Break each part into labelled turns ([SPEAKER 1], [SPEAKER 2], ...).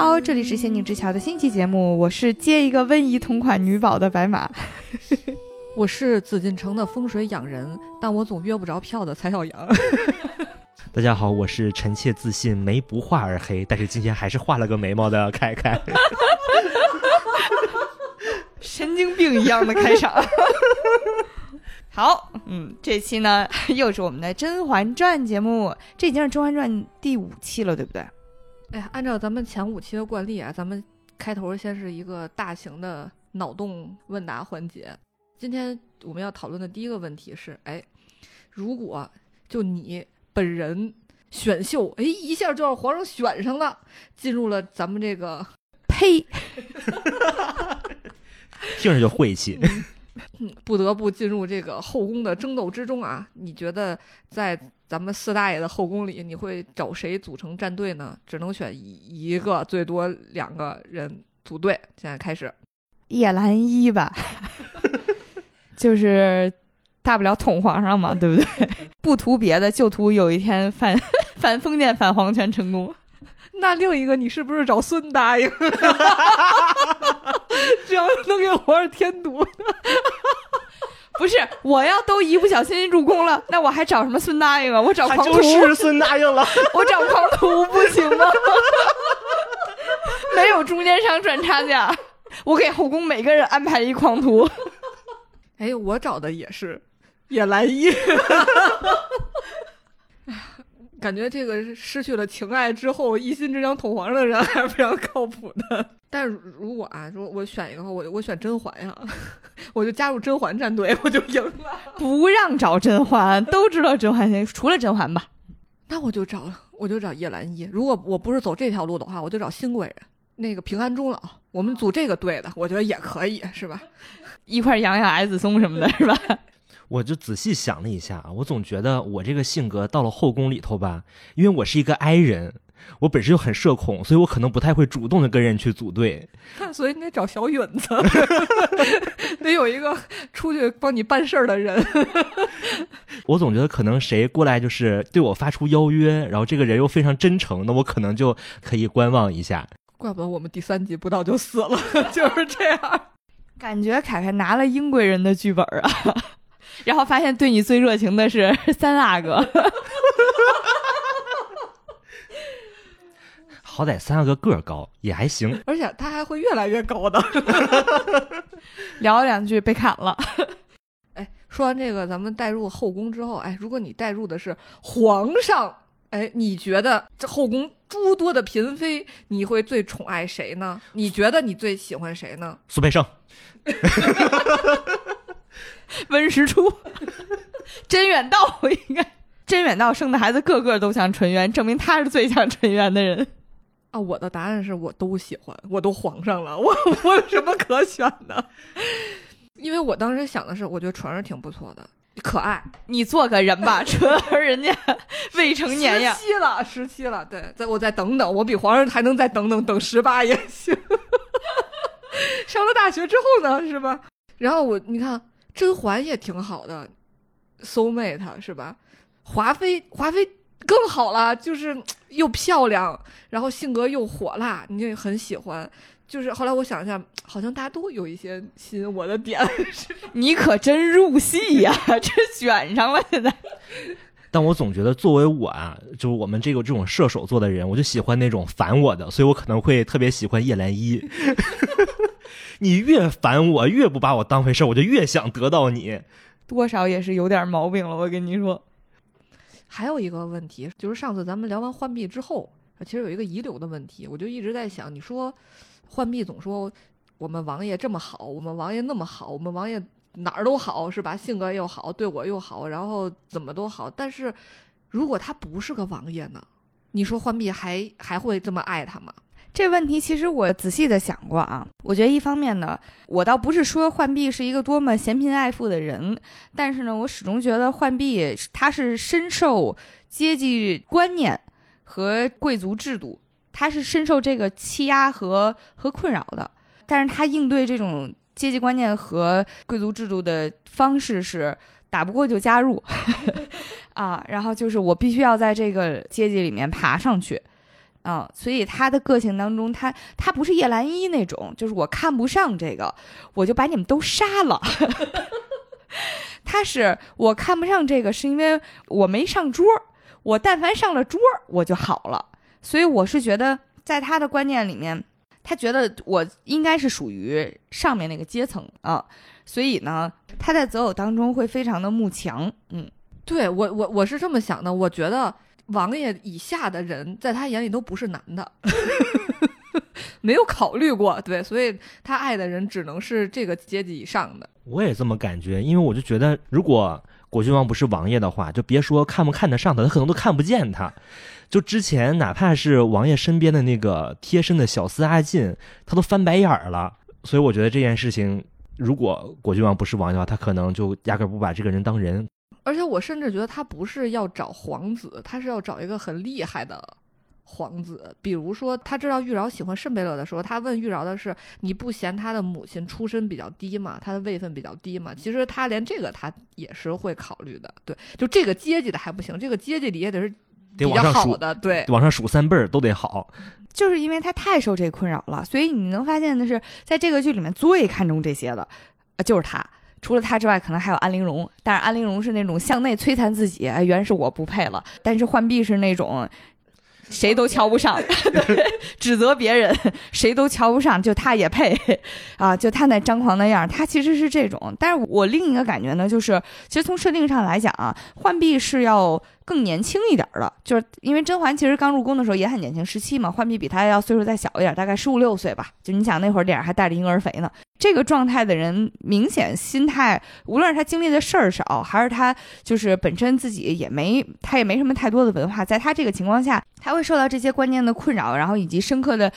[SPEAKER 1] 好，这里是仙境之桥的新期节目，我是接一个温宜同款女宝的白马。
[SPEAKER 2] 我是紫禁城的风水养人，但我总约不着票的蔡小阳。
[SPEAKER 3] 大家好，我是臣妾自信眉不画而黑，但是今天还是画了个眉毛的凯凯。
[SPEAKER 1] 神经病一样的开场。好，嗯，这期呢又是我们的《甄嬛传》节目，这已经是《甄嬛传》第五期了，对不对？
[SPEAKER 2] 哎呀，按照咱们前五期的惯例啊，咱们开头先是一个大型的脑洞问答环节。今天我们要讨论的第一个问题是：哎，如果就你本人选秀，哎，一下就让皇上选上了，进入了咱们这个，
[SPEAKER 1] 呸，
[SPEAKER 3] 听着就晦气。
[SPEAKER 2] 嗯，不得不进入这个后宫的争斗之中啊！你觉得在咱们四大爷的后宫里，你会找谁组成战队呢？只能选一一个，最多两个人组队。现在开始，
[SPEAKER 1] 叶澜依吧，就是大不了捅皇上嘛，对不对？不图别的，就图有一天反反封建反皇权成功。
[SPEAKER 2] 那另一个，你是不是找孙答应？只要能给皇上添堵，
[SPEAKER 1] 不是我要都一不小心入宫了，那我还找什么孙答应啊？我找狂徒，
[SPEAKER 3] 就是孙答应了。
[SPEAKER 1] 我找狂徒不行吗？没有中间商赚差价，我给后宫每个人安排一狂徒。
[SPEAKER 2] 哎，我找的也是叶澜依。感觉这个失去了情爱之后一心只想捅皇上的人还是非常靠谱的。但是如果啊，说我选一个，我我选甄嬛呀，我就加入甄嬛战队，我就赢了。
[SPEAKER 1] 不让找甄嬛，都知道甄嬛先，除了甄嬛吧。
[SPEAKER 2] 那我就找，我就找叶澜依。如果我不是走这条路的话，我就找新贵人，那个平安终老。我们组这个队的，我觉得也可以，是吧？
[SPEAKER 1] 一块养养矮子松什么的，是吧？
[SPEAKER 3] 我就仔细想了一下啊，我总觉得我这个性格到了后宫里头吧，因为我是一个 I 人，我本身就很社恐，所以我可能不太会主动的跟人去组队。
[SPEAKER 2] 所以你得找小允子，得有一个出去帮你办事儿的人。
[SPEAKER 3] 我总觉得可能谁过来就是对我发出邀约，然后这个人又非常真诚，那我可能就可以观望一下。
[SPEAKER 2] 怪不得我们第三集不到就死了，就是这样。
[SPEAKER 1] 感觉凯凯拿了英贵人的剧本啊。然后发现对你最热情的是 三阿哥，
[SPEAKER 3] 好歹三阿哥个儿高也还行，
[SPEAKER 2] 而且他还会越来越高的。
[SPEAKER 1] 聊两句被砍了。
[SPEAKER 2] 哎，说完这个，咱们带入后宫之后，哎，如果你带入的是皇上，哎，你觉得这后宫诸多的嫔妃，你会最宠爱谁呢？你觉得你最喜欢谁呢？
[SPEAKER 3] 苏培盛。
[SPEAKER 1] 温实初，甄远道应该，甄远道生的孩子个个都像纯元，证明他是最像纯元的人。
[SPEAKER 2] 啊，我的答案是我都喜欢，我都皇上了，我 我有什么可选的？因为我当时想的是，我觉得纯儿挺不错的，可爱。
[SPEAKER 1] 你做个人吧，纯儿人家 未成年呀，
[SPEAKER 2] 十七了，十七了，对，再我再等等，我比皇上还能再等等，等十八也行。上了大学之后呢，是吧？然后我你看。甄嬛也挺好的，soul mate 是吧？华妃，华妃更好了，就是又漂亮，然后性格又火辣，你就很喜欢。就是后来我想一下，好像大家都有一些吸引我的点。
[SPEAKER 1] 你可真入戏呀，这选上了现在。
[SPEAKER 3] 但我总觉得，作为我啊，就是我们这个这种射手座的人，我就喜欢那种烦我的，所以我可能会特别喜欢叶澜依。你越烦我，越不把我当回事，我就越想得到你。
[SPEAKER 1] 多少也是有点毛病了，我跟你说。
[SPEAKER 2] 还有一个问题，就是上次咱们聊完浣碧之后，其实有一个遗留的问题，我就一直在想，你说浣碧总说我们王爷这么好，我们王爷那么好，我们王爷哪儿都好，是吧？性格又好，对我又好，然后怎么都好。但是如果他不是个王爷呢？你说浣碧还还会这么爱他吗？
[SPEAKER 1] 这问题其实我仔细的想过啊，我觉得一方面呢，我倒不是说浣碧是一个多么嫌贫爱富的人，但是呢，我始终觉得浣碧她是深受阶级观念和贵族制度，她是深受这个欺压和和困扰的，但是她应对这种阶级观念和贵族制度的方式是打不过就加入，啊，然后就是我必须要在这个阶级里面爬上去。啊，所以他的个性当中，他他不是叶澜依那种，就是我看不上这个，我就把你们都杀了。他是我看不上这个，是因为我没上桌，我但凡上了桌，我就好了。所以我是觉得，在他的观念里面，他觉得我应该是属于上面那个阶层啊，所以呢，他在择偶当中会非常的慕强，嗯，
[SPEAKER 2] 对我我我是这么想的，我觉得王爷以下的人在他眼里都不是男的，没有考虑过，对，所以他爱的人只能是这个阶级以上的。
[SPEAKER 3] 我也这么感觉，因为我就觉得，如果果郡王不是王爷的话，就别说看不看得上他，他可能都看不见他。就之前哪怕是王爷身边的那个贴身的小厮阿进，他都翻白眼儿了。所以我觉得这件事情，如果果郡王不是王爷的话，他可能就压根不把这个人当人。
[SPEAKER 2] 而且我甚至觉得他不是要找皇子，他是要找一个很厉害的皇子。比如说，他知道玉娆喜欢圣贝勒的时候，他问玉娆的是：“你不嫌他的母亲出身比较低吗？他的位分比较低吗？”其实他连这个他也是会考虑的。对，就这个阶级的还不行，这个阶级里也得是
[SPEAKER 3] 得
[SPEAKER 2] 比较
[SPEAKER 3] 往上数，
[SPEAKER 2] 好的。对，
[SPEAKER 3] 往上数三辈儿都得好。
[SPEAKER 1] 就是因为他太受这个困扰了，所以你能发现的是，在这个剧里面最看重这些的，呃，就是他。除了他之外，可能还有安陵容，但是安陵容是那种向内摧残自己，哎，原是我不配了。但是浣碧是那种谁都瞧不上，指责别人，谁都瞧不上，就他也配啊！就他那张狂的样儿，他其实是这种。但是我另一个感觉呢，就是其实从设定上来讲啊，浣碧是要更年轻一点儿的，就是因为甄嬛其实刚入宫的时候也很年轻，十七嘛，浣碧比她要岁数再小一点，大概十五六岁吧。就你想那会儿脸上还带着婴儿肥呢，这个状态的人，明显心态，无论是他经历的事儿少，还是他就是本身自己也没，他也没什么太多的文化，在他这个情况下，他会受到这些观念的困扰，然后以及深刻的。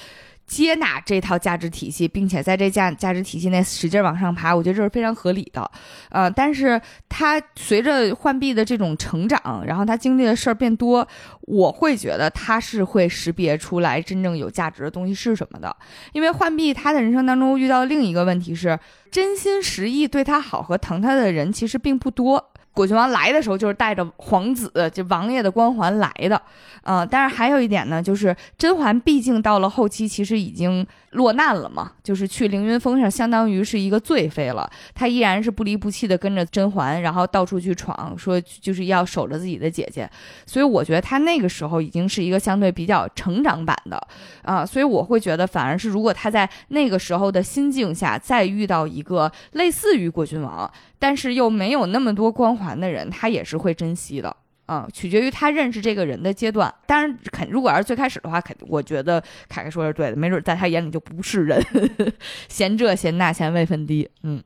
[SPEAKER 1] 接纳这套价值体系，并且在这价价值体系内使劲往上爬，我觉得这是非常合理的。呃，但是他随着浣碧的这种成长，然后他经历的事儿变多，我会觉得他是会识别出来真正有价值的东西是什么的。因为浣碧他的人生当中遇到另一个问题是，真心实意对他好和疼他的人其实并不多。果郡王来的时候就是带着皇子，就王爷的光环来的，呃，但是还有一点呢，就是甄嬛毕竟到了后期，其实已经落难了嘛，就是去凌云峰上，相当于是一个罪妃了。她依然是不离不弃的跟着甄嬛，然后到处去闯，说就是要守着自己的姐姐。所以我觉得她那个时候已经是一个相对比较成长版的，啊、所以我会觉得反而是如果她在那个时候的心境下再遇到一个类似于果郡王，但是又没有那么多光环的人，他也是会珍惜的。啊、取决于他认识这个人的阶段。当然，肯如果要是最开始的话，肯我觉得凯凯说的是对的，没准在他眼里就不是人，呵 呵嫌这嫌那嫌位分低。嗯，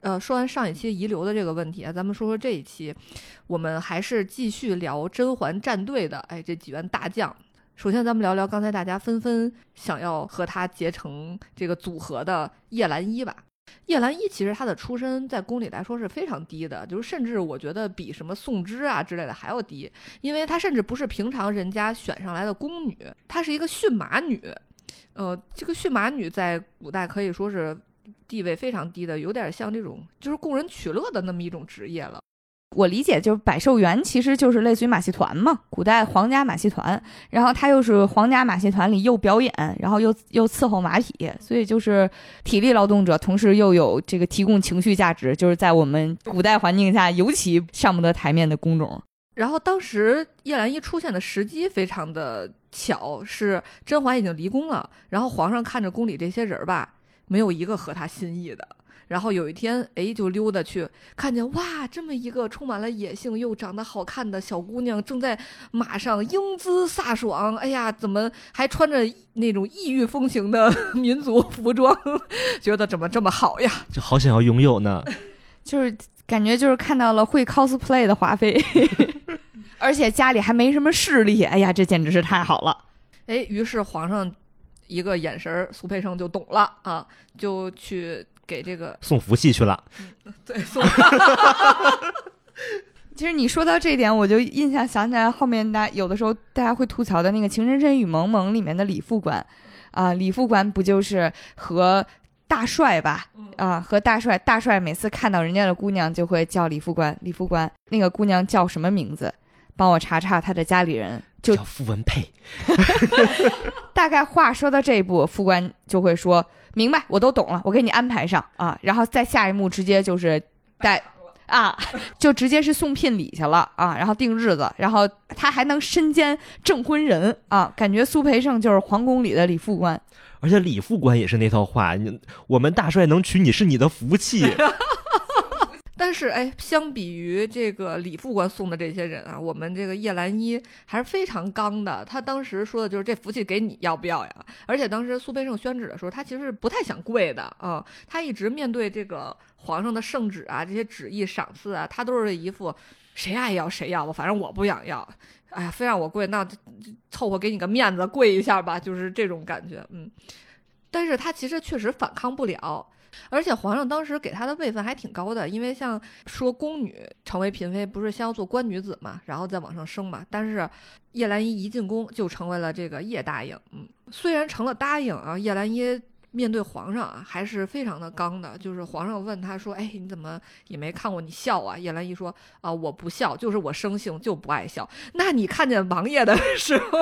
[SPEAKER 2] 呃，说完上一期遗留的这个问题啊，咱们说说这一期，我们还是继续聊甄嬛战队的，哎，这几员大将。首先，咱们聊聊刚才大家纷纷想要和他结成这个组合的叶澜依吧。叶澜依其实她的出身在宫里来说是非常低的，就是甚至我觉得比什么宋芝啊之类的还要低，因为她甚至不是平常人家选上来的宫女，她是一个驯马女。呃，这个驯马女在古代可以说是地位非常低的，有点像这种就是供人取乐的那么一种职业了。
[SPEAKER 1] 我理解就是百寿园其实就是类似于马戏团嘛，古代皇家马戏团，然后他又是皇家马戏团里又表演，然后又又伺候马匹，所以就是体力劳动者，同时又有这个提供情绪价值，就是在我们古代环境下尤其上不得台面的工种。
[SPEAKER 2] 然后当时叶澜依出现的时机非常的巧，是甄嬛已经离宫了，然后皇上看着宫里这些人儿吧，没有一个合他心意的。然后有一天，哎，就溜达去，看见哇，这么一个充满了野性又长得好看的小姑娘，正在马上英姿飒爽。哎呀，怎么还穿着那种异域风情的民族服装？觉得怎么这么好呀？
[SPEAKER 3] 就好想要拥有呢。
[SPEAKER 1] 就是感觉就是看到了会 cosplay 的华妃，而且家里还没什么势力，哎呀，这简直是太好了。
[SPEAKER 2] 哎，于是皇上一个眼神儿，苏培盛就懂了啊，就去给这个
[SPEAKER 3] 送福气去了，
[SPEAKER 2] 对送
[SPEAKER 1] 其实你说到这一点，我就印象想起来，后面大家有的时候大家会吐槽的那个《情深深雨蒙蒙》里面的李副官，啊、李副官不就是和大帅吧？啊、和大帅，大帅每次看到人家的姑娘就会叫李副官，李副官，那个姑娘叫什么名字？帮我查查他的家里人。就
[SPEAKER 3] 叫傅文佩，
[SPEAKER 1] 大概话说到这一步，副官就会说明白，我都懂了，我给你安排上啊。然后再下一幕直接就是带啊，就直接是送聘礼去了啊，然后定日子，然后他还能身兼证婚人啊，感觉苏培盛就是皇宫里的李副官。
[SPEAKER 3] 而且李副官也是那套话，你我们大帅能娶你是你的福气。
[SPEAKER 2] 但是，哎，相比于这个李副官送的这些人啊，我们这个叶澜依还是非常刚的。他当时说的就是这福气给你要不要呀？而且当时苏培盛宣旨的时候，他其实不太想跪的啊。他一直面对这个皇上的圣旨啊，这些旨意赏赐啊，他都是一副谁爱要谁要吧，反正我不想要。哎呀，非让我跪，那凑合给你个面子跪一下吧，就是这种感觉。嗯，但是他其实确实反抗不了。而且皇上当时给他的位分还挺高的，因为像说宫女成为嫔妃，不是先要做官女子嘛，然后再往上升嘛。但是叶澜依一进宫就成为了这个叶答应，嗯，虽然成了答应啊，叶澜依面对皇上啊还是非常的刚的。就是皇上问他说：“哎，你怎么也没看过你笑啊？”叶澜依说：“啊，我不笑，就是我生性就不爱笑。那你看见王爷的时候？”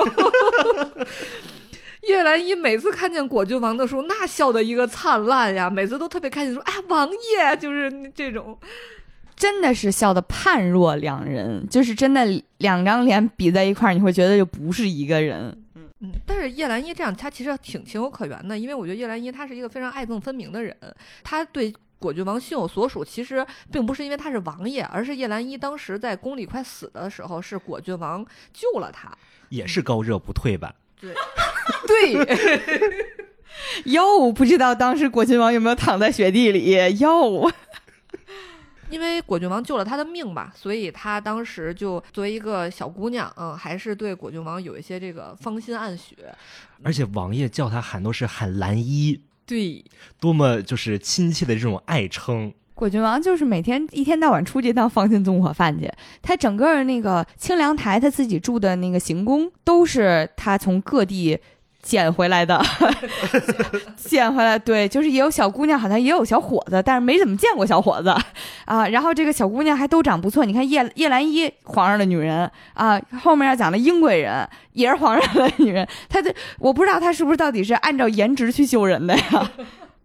[SPEAKER 2] 叶澜依每次看见果郡王的时候，那笑的一个灿烂呀，每次都特别开心，说：“哎，王爷！”就是这种，
[SPEAKER 1] 真的是笑的判若两人，就是真的两张脸比在一块儿，你会觉得就不是一个人。
[SPEAKER 2] 嗯嗯。但是叶澜依这样，她其实挺情有可原的，因为我觉得叶澜依她是一个非常爱憎分明的人，她对果郡王心有所属，其实并不是因为他是王爷，而是叶澜依当时在宫里快死的时候，是果郡王救了他，
[SPEAKER 3] 也是高热不退吧。
[SPEAKER 2] 对，对，
[SPEAKER 1] 哟，不知道当时果郡王有没有躺在雪地里？哟，
[SPEAKER 2] 因为果郡王救了他的命吧，所以他当时就作为一个小姑娘，嗯，还是对果郡王有一些这个芳心暗许。
[SPEAKER 3] 而且王爷叫他喊都是喊兰衣，
[SPEAKER 2] 对，
[SPEAKER 3] 多么就是亲切的这种爱称。
[SPEAKER 1] 果郡王就是每天一天到晚出去当放心纵火犯去，他整个那个清凉台，他自己住的那个行宫，都是他从各地捡回来的，捡回来。对，就是也有小姑娘，好像也有小伙子，但是没怎么见过小伙子啊。然后这个小姑娘还都长不错，你看叶叶澜依，皇上的女人啊，后面要讲的英贵人也是皇上的女人，她这我不知道她是不是到底是按照颜值去救人的呀。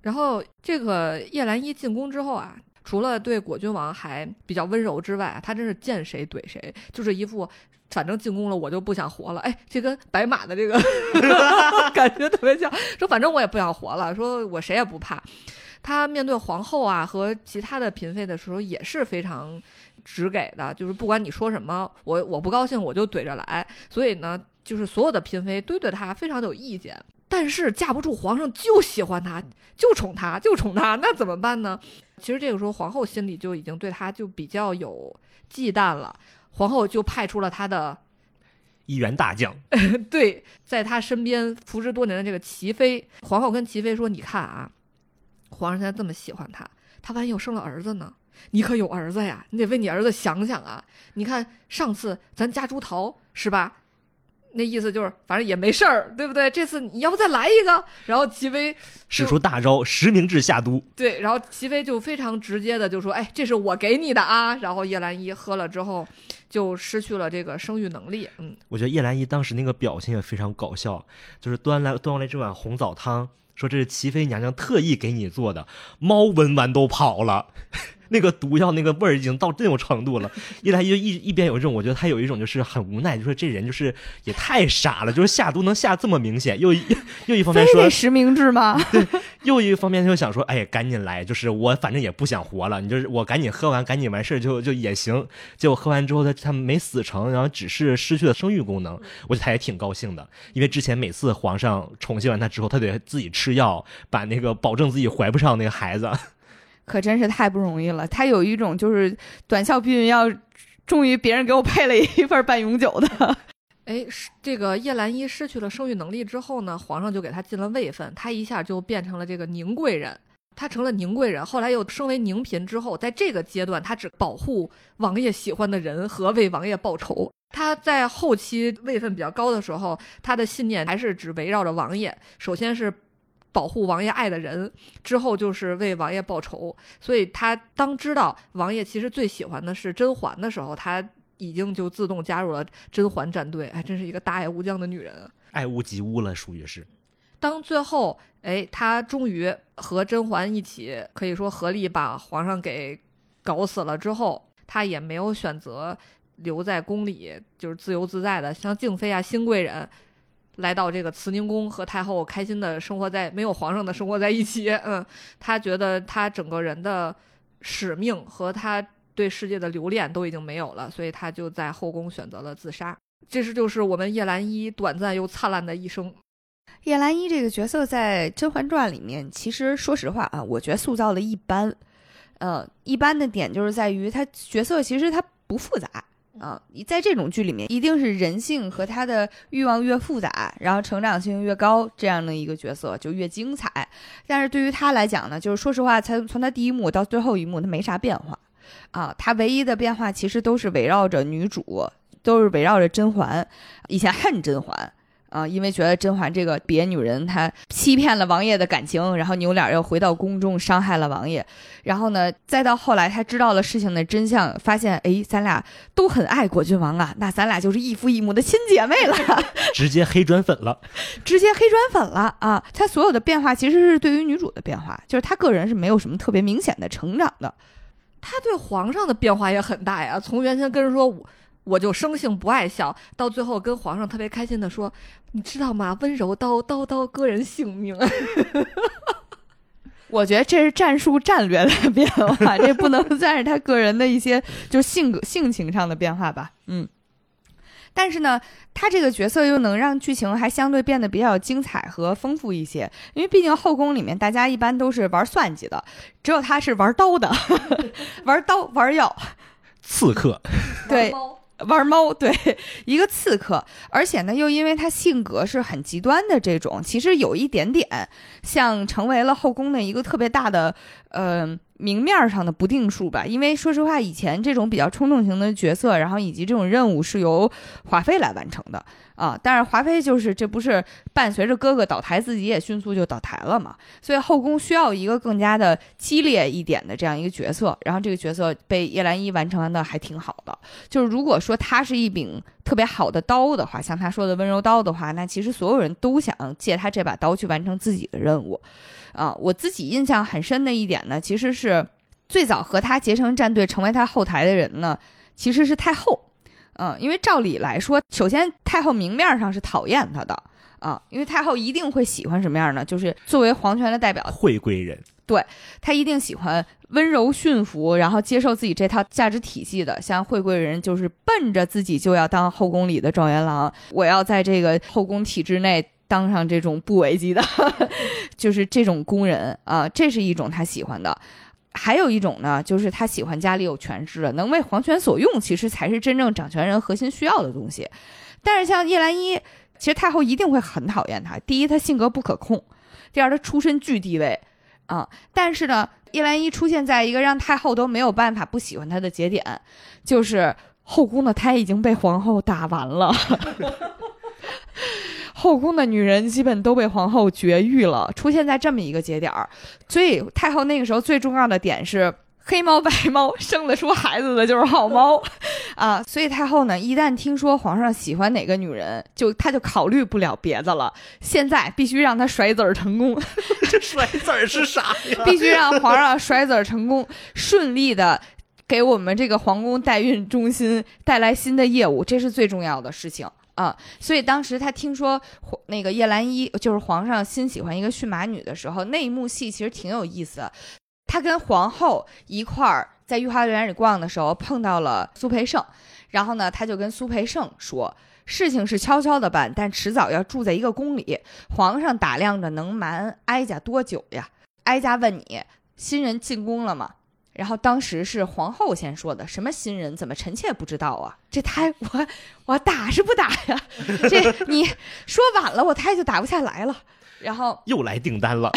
[SPEAKER 2] 然后这个叶澜依进宫之后啊，除了对果郡王还比较温柔之外，他真是见谁怼谁，就是一副反正进宫了我就不想活了。哎，这跟白马的这个 感觉特别像，说反正我也不想活了，说我谁也不怕。他面对皇后啊和其他的嫔妃的时候也是非常直给的，就是不管你说什么，我我不高兴我就怼着来。所以呢，就是所有的嫔妃都对他非常的有意见。但是架不住皇上就喜欢他，就宠他，就宠他，那怎么办呢？其实这个时候皇后心里就已经对他就比较有忌惮了。皇后就派出了他的
[SPEAKER 3] 一员大将，
[SPEAKER 2] 对，在他身边服侍多年的这个齐妃。皇后跟齐妃说：“你看啊，皇上现在这么喜欢他，他万一又生了儿子呢？你可有儿子呀？你得为你儿子想想啊！你看上次咱家猪桃是吧？”那意思就是，反正也没事儿，对不对？这次你要不再来一个？然后齐妃
[SPEAKER 3] 使出大招，实名制下毒。
[SPEAKER 2] 对，然后齐妃就非常直接的就说：“哎，这是我给你的啊。”然后叶澜依喝了之后，就失去了这个生育能力。嗯，
[SPEAKER 3] 我觉得叶澜依当时那个表情也非常搞笑，就是端来端过来这碗红枣汤，说这是齐妃娘娘特意给你做的，猫闻完都跑了。那个毒药那个味儿已经到这种程度了，一来就一一边有一种，我觉得他有一种就是很无奈，就说这人就是也太傻了，就是下毒能下这么明显，又 又一方面说
[SPEAKER 1] 实名制吗？
[SPEAKER 3] 对，又一方面他就想说，哎，赶紧来，就是我反正也不想活了，你就是我赶紧喝完，赶紧完事儿就就也行。结果喝完之后他他没死成，然后只是失去了生育功能，我觉得他也挺高兴的，因为之前每次皇上宠幸完他之后，他得自己吃药，把那个保证自己怀不上那个孩子。
[SPEAKER 1] 可真是太不容易了。他有一种就是短效避孕药，终于别人给我配了一份半永久的。
[SPEAKER 2] 哎，这个叶澜依失去了生育能力之后呢，皇上就给她进了位分，她一下就变成了这个宁贵人，她成了宁贵人。后来又升为宁嫔之后，在这个阶段，她只保护王爷喜欢的人和为王爷报仇。她在后期位分比较高的时候，她的信念还是只围绕着王爷。首先是。保护王爷爱的人之后，就是为王爷报仇。所以他当知道王爷其实最喜欢的是甄嬛的时候，他已经就自动加入了甄嬛战队。哎，真是一个大爱无疆的女人啊。
[SPEAKER 3] 爱屋及乌了，属于是。
[SPEAKER 2] 当最后，哎，他终于和甄嬛一起，可以说合力把皇上给搞死了之后，他也没有选择留在宫里，就是自由自在的，像静妃啊、新贵人，来到这个慈宁宫和太后开心的生活在没有皇上的生活在一起。嗯，他觉得他整个人的使命和他对世界的留恋都已经没有了，所以他就在后宫选择了自杀。这是就是我们叶澜依短暂又灿烂的一生。
[SPEAKER 1] 叶澜依这个角色在《甄嬛传》里面，其实说实话啊，我觉得塑造的一般。呃，一般的点就是在于他角色其实他不复杂啊。在这种剧里面，一定是人性和他的欲望越复杂，然后成长性越高，这样的一个角色就越精彩。但是对于他来讲呢，就是说实话，从从他第一幕到最后一幕，他没啥变化啊。他唯一的变化其实都是围绕着女主，都是围绕着甄嬛。以前恨甄嬛。啊，因为觉得甄嬛这个别女人，她欺骗了王爷的感情，然后扭脸又回到宫中伤害了王爷，然后呢，再到后来她知道了事情的真相，发现哎，咱俩都很爱果郡王啊，那咱俩就是异父异母的亲姐妹了，
[SPEAKER 3] 直接黑转粉了，
[SPEAKER 1] 直接黑转粉了啊！她所有的变化其实是对于女主的变化，就是她个人是没有什么特别明显的成长的，
[SPEAKER 2] 她对皇上的变化也很大呀，从原先跟人说我。我就生性不爱笑，到最后跟皇上特别开心的说：“你知道吗？温柔刀刀刀割人性命。”
[SPEAKER 1] 我觉得这是战术战略的变化，这不能算是他个人的一些就性格性情上的变化吧。嗯，但是呢，他这个角色又能让剧情还相对变得比较精彩和丰富一些，因为毕竟后宫里面大家一般都是玩算计的，只有他是玩刀的，玩刀玩药，
[SPEAKER 3] 刺客，
[SPEAKER 1] 对。玩猫，对 一个刺客，而且呢，又因为他性格是很极端的这种，其实有一点点像成为了后宫的一个特别大的，呃。明面上的不定数吧，因为说实话，以前这种比较冲动型的角色，然后以及这种任务是由华妃来完成的啊。但是华妃就是这不是伴随着哥哥倒台，自己也迅速就倒台了嘛。所以后宫需要一个更加的激烈一点的这样一个角色，然后这个角色被叶澜依完成的还挺好的。就是如果说他是一柄特别好的刀的话，像他说的温柔刀的话，那其实所有人都想借他这把刀去完成自己的任务。啊，我自己印象很深的一点呢，其实是最早和他结成战队、成为他后台的人呢，其实是太后。嗯，因为照理来说，首先太后明面上是讨厌他的啊，因为太后一定会喜欢什么样呢？就是作为皇权的代表，
[SPEAKER 3] 惠贵人，
[SPEAKER 1] 对他一定喜欢温柔驯服，然后接受自己这套价值体系的。像惠贵人，就是奔着自己就要当后宫里的状元郎，我要在这个后宫体制内。当上这种不为己的，就是这种宫人啊，这是一种他喜欢的。还有一种呢，就是他喜欢家里有权势的，能为皇权所用，其实才是真正掌权人核心需要的东西。但是像叶澜依，其实太后一定会很讨厌他。第一，他性格不可控；第二，他出身巨地位啊。但是呢，叶澜依出现在一个让太后都没有办法不喜欢他的节点，就是后宫的胎已经被皇后打完了。后宫的女人基本都被皇后绝育了，出现在这么一个节点儿，所以太后那个时候最重要的点是黑猫白猫生得出孩子的就是好猫，啊，所以太后呢一旦听说皇上喜欢哪个女人，就她就考虑不了别的了，现在必须让她甩子儿成功，
[SPEAKER 3] 这甩子儿是啥呀？
[SPEAKER 1] 必须让皇上甩子儿成功，顺利的给我们这个皇宫代孕中心带来新的业务，这是最重要的事情。啊，所以当时他听说那个叶澜依就是皇上新喜欢一个驯马女的时候，那一幕戏其实挺有意思的。他跟皇后一块儿在御花园里逛的时候碰到了苏培盛，然后呢，他就跟苏培盛说，事情是悄悄的办，但迟早要住在一个宫里。皇上打量着能瞒哀家多久呀？哀家问你，新人进宫了吗？然后当时是皇后先说的，什么新人怎么臣妾不知道啊？这胎我我打是不打呀？这你说晚了，我胎就打不下来了。然后
[SPEAKER 3] 又来订单了。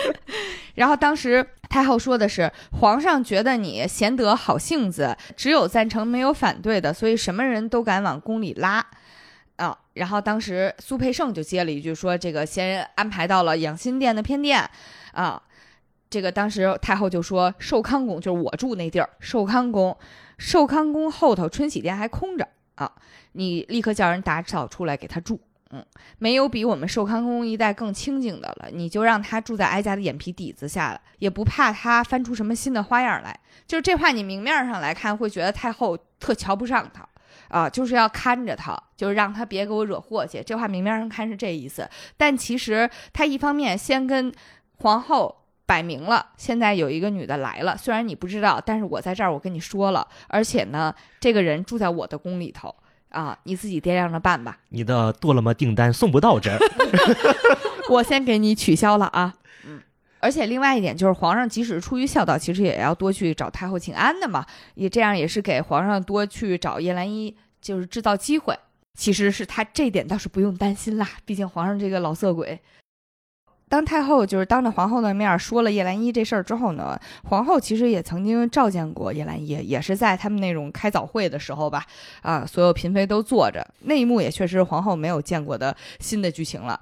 [SPEAKER 1] 然后当时太后说的是，皇上觉得你贤德好性子，只有赞成没有反对的，所以什么人都敢往宫里拉啊。然后当时苏培盛就接了一句说，这个贤人安排到了养心殿的偏殿啊。这个当时太后就说，寿康宫就是我住那地儿，寿康宫，寿康宫后头春喜殿还空着啊，你立刻叫人打扫出来给他住。嗯，没有比我们寿康宫一带更清静的了。你就让他住在哀家的眼皮底子下了，也不怕他翻出什么新的花样来。就是这话，你明面上来看会觉得太后特瞧不上他啊，就是要看着他，就是让他别给我惹祸去。这话明面上看是这意思，但其实他一方面先跟皇后摆明了，现在有一个女的来了，虽然你不知道，但是我在这儿我跟你说了，而且呢，这个人住在我的宫里头。啊，你自己掂量着办吧。
[SPEAKER 3] 你的多了么订单送不到这儿，
[SPEAKER 1] 我先给你取消了啊。嗯，而且另外一点就是，皇上即使出于孝道，其实也要多去找太后请安的嘛。也这样也是给皇上多去找叶澜依，就是制造机会。其实是他这点倒是不用担心啦，毕竟皇上这个老色鬼。当太后就是当着皇后的面说了叶澜依这事儿之后呢，皇后其实也曾经召见过叶澜依，也是在他们那种开早会的时候吧，啊，所有嫔妃都坐着，那一幕也确实是皇后没有见过的新的剧情了。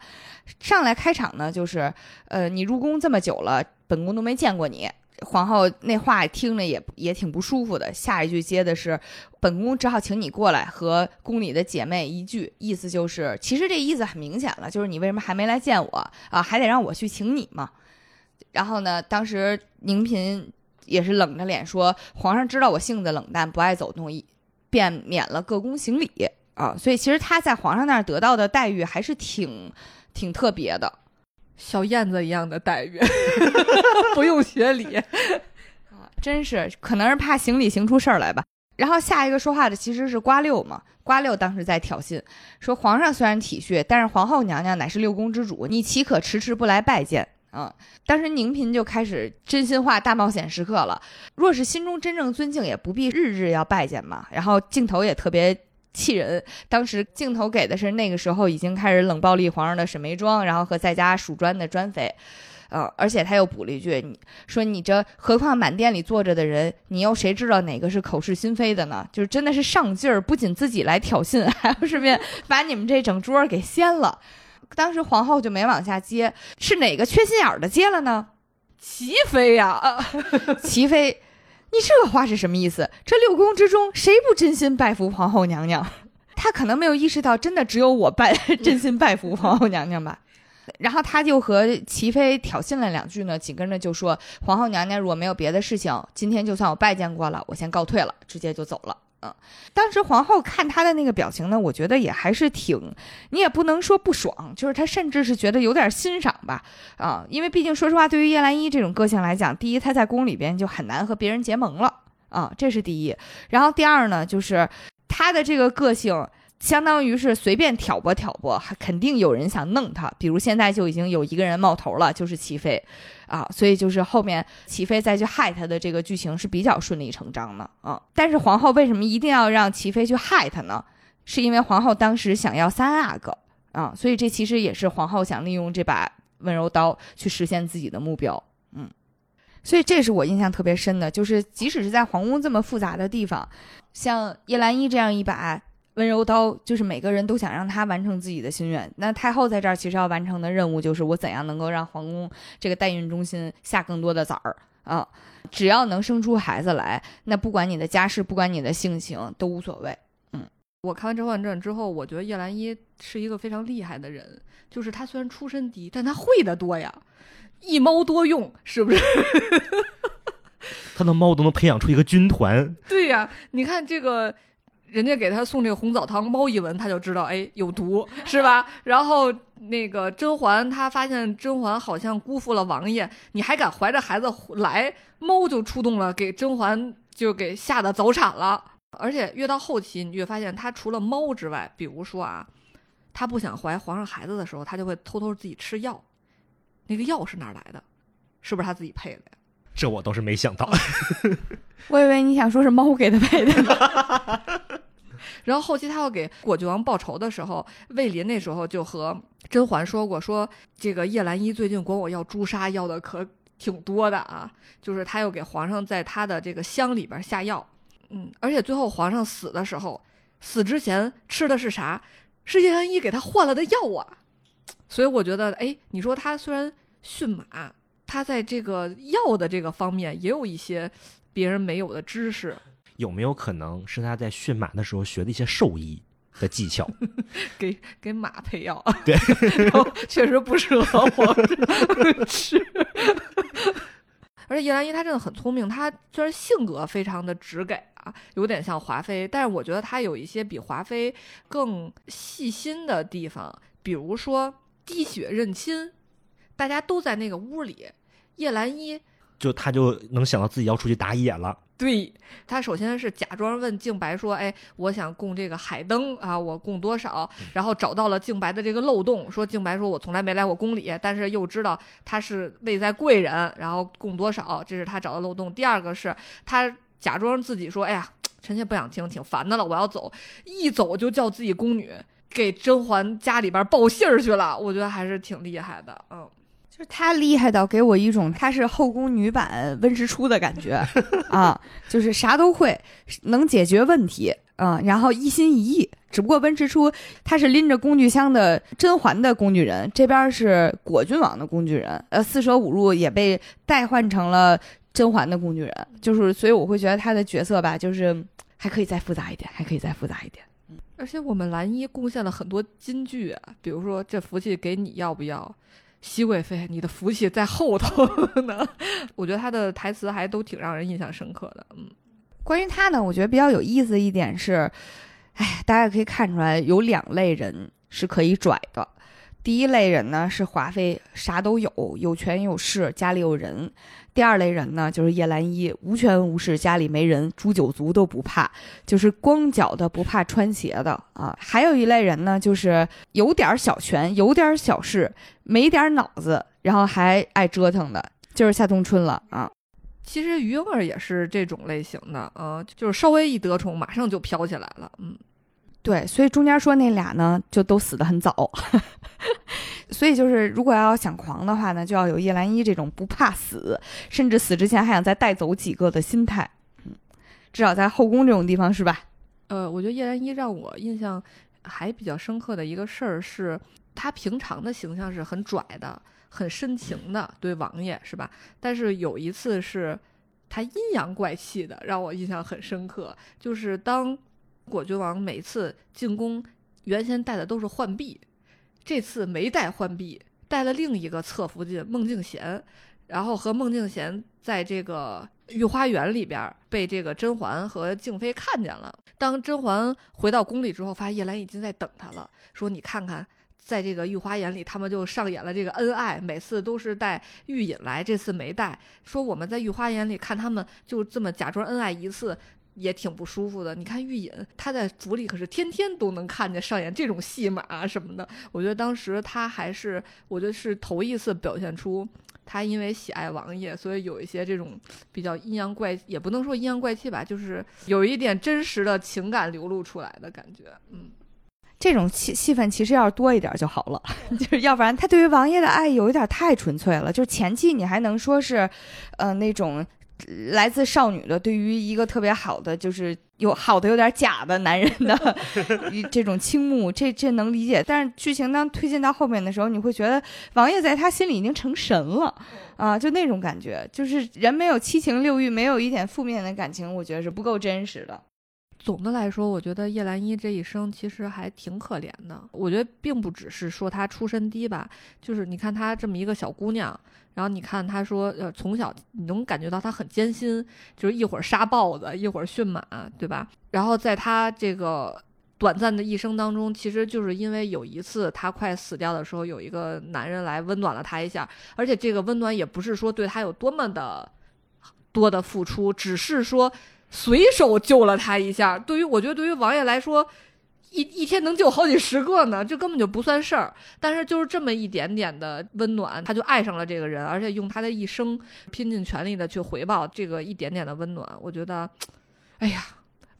[SPEAKER 1] 上来开场呢，就是，呃，你入宫这么久了，本宫都没见过你。皇后那话听着也也挺不舒服的。下一句接的是，本宫只好请你过来和宫里的姐妹一聚，意思就是，其实这意思很明显了，就是你为什么还没来见我啊？还得让我去请你嘛。然后呢，当时宁嫔也是冷着脸说，皇上知道我性子冷淡，不爱走动，便免了各宫行礼啊。所以其实他在皇上那儿得到的待遇还是挺挺特别的。
[SPEAKER 2] 小燕子一样的待遇，不用学礼
[SPEAKER 1] 啊，真是可能是怕行礼行出事儿来吧。然后下一个说话的其实是瓜六嘛，瓜六当时在挑衅，说皇上虽然体恤，但是皇后娘娘乃是六宫之主，你岂可迟迟不来拜见啊？当时宁嫔就开始真心话大冒险时刻了，若是心中真正尊敬，也不必日日要拜见嘛。然后镜头也特别。气人！当时镜头给的是那个时候已经开始冷暴力皇上的沈眉庄，然后和在家数砖的砖妃，呃，而且他又补了一句：“你说你这何况满殿里坐着的人，你又谁知道哪个是口是心非的呢？就是真的是上劲儿，不仅自己来挑衅，还要顺便把你们这整桌给掀了。当时皇后就没往下接，是哪个缺心眼儿的接了呢？
[SPEAKER 2] 齐妃呀，
[SPEAKER 1] 齐妃。”你这话是什么意思？这六宫之中，谁不真心拜服皇后娘娘？他可能没有意识到，真的只有我拜真心拜服皇后娘娘吧。然后他就和齐妃挑衅了两句呢，紧跟着就说：“皇后娘娘如果没有别的事情，今天就算我拜见过了，我先告退了，直接就走了。”当时皇后看他的那个表情呢，我觉得也还是挺，你也不能说不爽，就是他甚至是觉得有点欣赏吧，啊，因为毕竟说实话，对于叶澜依这种个性来讲，第一，她在宫里边就很难和别人结盟了，啊，这是第一，然后第二呢，就是她的这个个性。相当于是随便挑拨挑拨，肯定有人想弄他。比如现在就已经有一个人冒头了，就是齐妃，啊，所以就是后面齐妃再去害他的这个剧情是比较顺理成章的啊。但是皇后为什么一定要让齐妃去害他呢？是因为皇后当时想要三阿哥啊，所以这其实也是皇后想利用这把温柔刀去实现自己的目标。嗯，所以这是我印象特别深的，就是即使是在皇宫这么复杂的地方，像叶澜依这样一把。温柔刀就是每个人都想让他完成自己的心愿。那太后在这儿其实要完成的任务就是我怎样能够让皇宫这个代孕中心下更多的崽儿啊？只要能生出孩子来，那不管你的家世，不管你的性情都无所谓。嗯，
[SPEAKER 2] 我看完《甄嬛传》之后，我觉得叶澜依是一个非常厉害的人。就是她虽然出身低，但她会的多呀，一猫多用，是不是？
[SPEAKER 3] 他的猫都能培养出一个军团。
[SPEAKER 2] 对呀，你看这个。人家给他送这个红枣汤，猫一闻他就知道，哎，有毒，是吧？然后那个甄嬛，她发现甄嬛好像辜负了王爷，你还敢怀着孩子来？猫就出动了，给甄嬛就给吓得早产了。而且越到后期，你越发现他除了猫之外，比如说啊，他不想怀皇上孩子的时候，他就会偷偷自己吃药。那个药是哪来的？是不是他自己配的呀？
[SPEAKER 3] 这我倒是没想到。
[SPEAKER 1] 我以为你想说是猫给他配的呢。
[SPEAKER 2] 然后后期他要给果郡王报仇的时候，魏林那时候就和甄嬛说过，说这个叶澜依最近管我要朱砂，要的可挺多的啊。就是他又给皇上在他的这个箱里边下药，嗯，而且最后皇上死的时候，死之前吃的是啥？是叶澜依给他换了的药啊。所以我觉得，哎，你说他虽然驯马。他他在这个药的这个方面也有一些别人没有的知识，
[SPEAKER 3] 有没有可能是他在驯马的时候学的一些兽医的技巧？
[SPEAKER 2] 给给马配药，
[SPEAKER 3] 对
[SPEAKER 2] 然后确实不适合我 吃。而且叶澜依她真的很聪明，她虽然性格非常的直给啊，有点像华妃，但是我觉得她有一些比华妃更细心的地方，比如说滴血认亲，大家都在那个屋里，叶澜依
[SPEAKER 3] 就他就能想到自己要出去打野了。
[SPEAKER 2] 对他首先是假装问静白说：“哎，我想供这个海灯啊，我供多少？”然后找到了静白的这个漏洞，说静白说：“我从来没来过宫里，但是又知道他是位在贵人，然后供多少，这是他找的漏洞。”第二个是他假装自己说：“哎呀，臣妾不想听，挺烦的了，我要走。”一走就叫自己宫女给甄嬛家里边报信儿去了，我觉得还是挺厉害的，嗯。
[SPEAKER 1] 就是他厉害到给我一种他是后宫女版温实初的感觉 啊，就是啥都会，能解决问题啊，然后一心一意。只不过温实初他是拎着工具箱的甄嬛的工具人，这边是果郡王的工具人，呃，四舍五入也被代换成了甄嬛的工具人，就是所以我会觉得他的角色吧，就是还可以再复杂一点，还可以再复杂一点。
[SPEAKER 2] 而且我们蓝衣贡献了很多金句啊，比如说这福气给你要不要？熹贵妃，你的福气在后头呢。我觉得他的台词还都挺让人印象深刻的。嗯，
[SPEAKER 1] 关于他呢，我觉得比较有意思的一点是，哎，大家可以看出来有两类人是可以拽的。第一类人呢是华妃，啥都有，有权有势，家里有人。第二类人呢就是叶澜依，无权无势，家里没人，诛九族都不怕，就是光脚的不怕穿鞋的啊。还有一类人呢，就是有点小权，有点小势，没点脑子，然后还爱折腾的，就是夏冬春了啊。
[SPEAKER 2] 其实于莺儿也是这种类型的，呃，就是稍微一得宠，马上就飘起来了，嗯。
[SPEAKER 1] 对，所以中间说那俩呢，就都死得很早。所以就是，如果要想狂的话呢，就要有叶澜依这种不怕死，甚至死之前还想再带走几个的心态。嗯，至少在后宫这种地方是吧？
[SPEAKER 2] 呃，我觉得叶澜依让我印象还比较深刻的一个事儿是，她平常的形象是很拽的、很深情的，对王爷是吧？但是有一次是她阴阳怪气的，让我印象很深刻，就是当。果郡王每次进宫，原先带的都是浣碧，这次没带浣碧，带了另一个侧福晋孟静娴，然后和孟静娴在这个御花园里边被这个甄嬛和静妃看见了。当甄嬛回到宫里之后，发现叶澜已经在等她了，说：“你看看，在这个御花园里，他们就上演了这个恩爱，每次都是带玉隐来，这次没带。说我们在御花园里看他们就这么假装恩爱一次。”也挺不舒服的。你看玉隐，他在府里可是天天都能看见上演这种戏码什么的。我觉得当时他还是，我觉得是头一次表现出他因为喜爱王爷，所以有一些这种比较阴阳怪，也不能说阴阳怪气吧，就是有一点真实的情感流露出来的感觉。嗯，
[SPEAKER 1] 这种戏戏份其实要是多一点就好了，就是要不然他对于王爷的爱有一点太纯粹了。就是前期你还能说是，呃，那种。来自少女的对于一个特别好的，就是有好的有点假的男人的 这种倾慕，这这能理解。但是剧情当推进到后面的时候，你会觉得王爷在他心里已经成神了啊，就那种感觉，就是人没有七情六欲，没有一点负面的感情，我觉得是不够真实的。
[SPEAKER 2] 总的来说，我觉得叶澜依这一生其实还挺可怜的。我觉得并不只是说她出身低吧，就是你看她这么一个小姑娘，然后你看他说，呃，从小你能感觉到他很艰辛，就是一会儿杀豹子，一会儿驯马，对吧？然后在他这个短暂的一生当中，其实就是因为有一次他快死掉的时候，有一个男人来温暖了他一下，而且这个温暖也不是说对他有多么的多的付出，只是说。随手救了他一下，对于我觉得对于王爷来说，一一天能救好几十个呢，这根本就不算事儿。但是就是这么一点点的温暖，他就爱上了这个人，而且用他的一生拼尽全力的去回报这个一点点的温暖。我觉得，哎呀，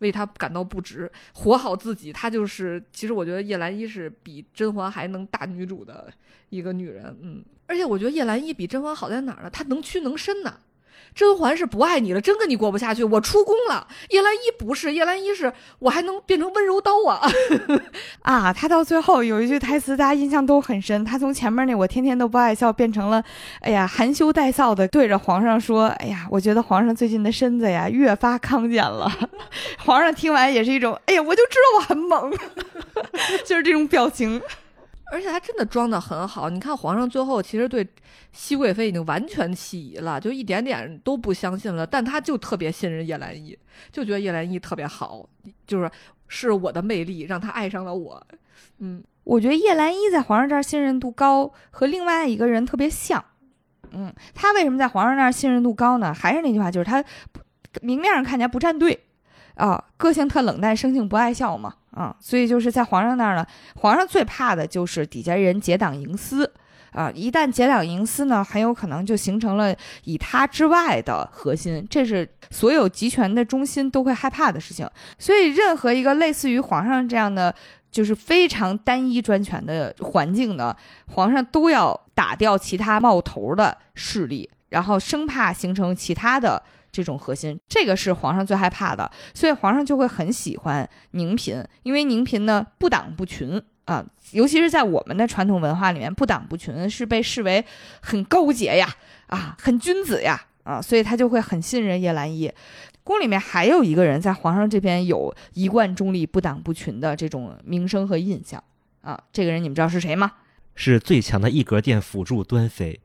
[SPEAKER 2] 为他感到不值，活好自己。他就是，其实我觉得叶澜依是比甄嬛还能大女主的一个女人，嗯。而且我觉得叶澜依比甄嬛好在哪儿呢？她能屈能伸呢。甄嬛是不爱你了，真跟你过不下去，我出宫了。叶澜依不是，叶澜依是我还能变成温柔刀啊！
[SPEAKER 1] 啊，他到最后有一句台词，大家印象都很深。他从前面那我天天都不爱笑，变成了，哎呀，含羞带臊的对着皇上说：“哎呀，我觉得皇上最近的身子呀越发康健了。”皇上听完也是一种，哎呀，我就知道我很猛，就是这种表情。
[SPEAKER 2] 而且他真的装的很好，你看皇上最后其实对熹贵妃已经完全起疑了，就一点点都不相信了，但他就特别信任叶澜依，就觉得叶澜依特别好，就是是我的魅力让他爱上了我。嗯，
[SPEAKER 1] 我觉得叶澜依在皇上这儿信任度高，和另外一个人特别像。嗯，他为什么在皇上那儿信任度高呢？还是那句话，就是他明面上看起来不站队。啊，个性特冷淡，生性不爱笑嘛，啊，所以就是在皇上那儿呢，皇上最怕的就是底下人结党营私，啊，一旦结党营私呢，很有可能就形成了以他之外的核心，这是所有集权的中心都会害怕的事情。所以，任何一个类似于皇上这样的，就是非常单一专权的环境呢，皇上都要打掉其他冒头的势力，然后生怕形成其他的。这种核心，这个是皇上最害怕的，所以皇上就会很喜欢宁嫔，因为宁嫔呢不党不群啊，尤其是在我们的传统文化里面，不党不群是被视为很高洁呀，啊，很君子呀，啊，所以他就会很信任叶澜依。宫里面还有一个人在皇上这边有一贯中立、不党不群的这种名声和印象啊，这个人你们知道是谁吗？
[SPEAKER 3] 是最强的一格殿辅助端妃。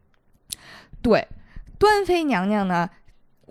[SPEAKER 1] 对，端妃娘娘呢？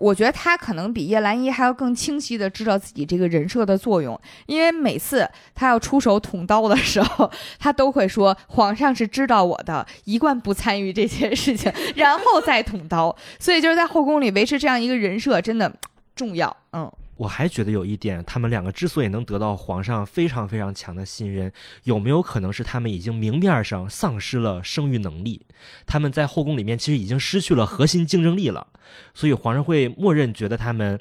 [SPEAKER 1] 我觉得他可能比叶澜依还要更清晰的知道自己这个人设的作用，因为每次他要出手捅刀的时候，他都会说皇上是知道我的，一贯不参与这些事情，然后再捅刀。所以就是在后宫里维持这样一个人设真的重要，嗯。
[SPEAKER 3] 我还觉得有一点，他们两个之所以能得到皇上非常非常强的信任，有没有可能是他们已经明面上丧失了生育能力？他们在后宫里面其实已经失去了核心竞争力了，所以皇上会默认觉得他们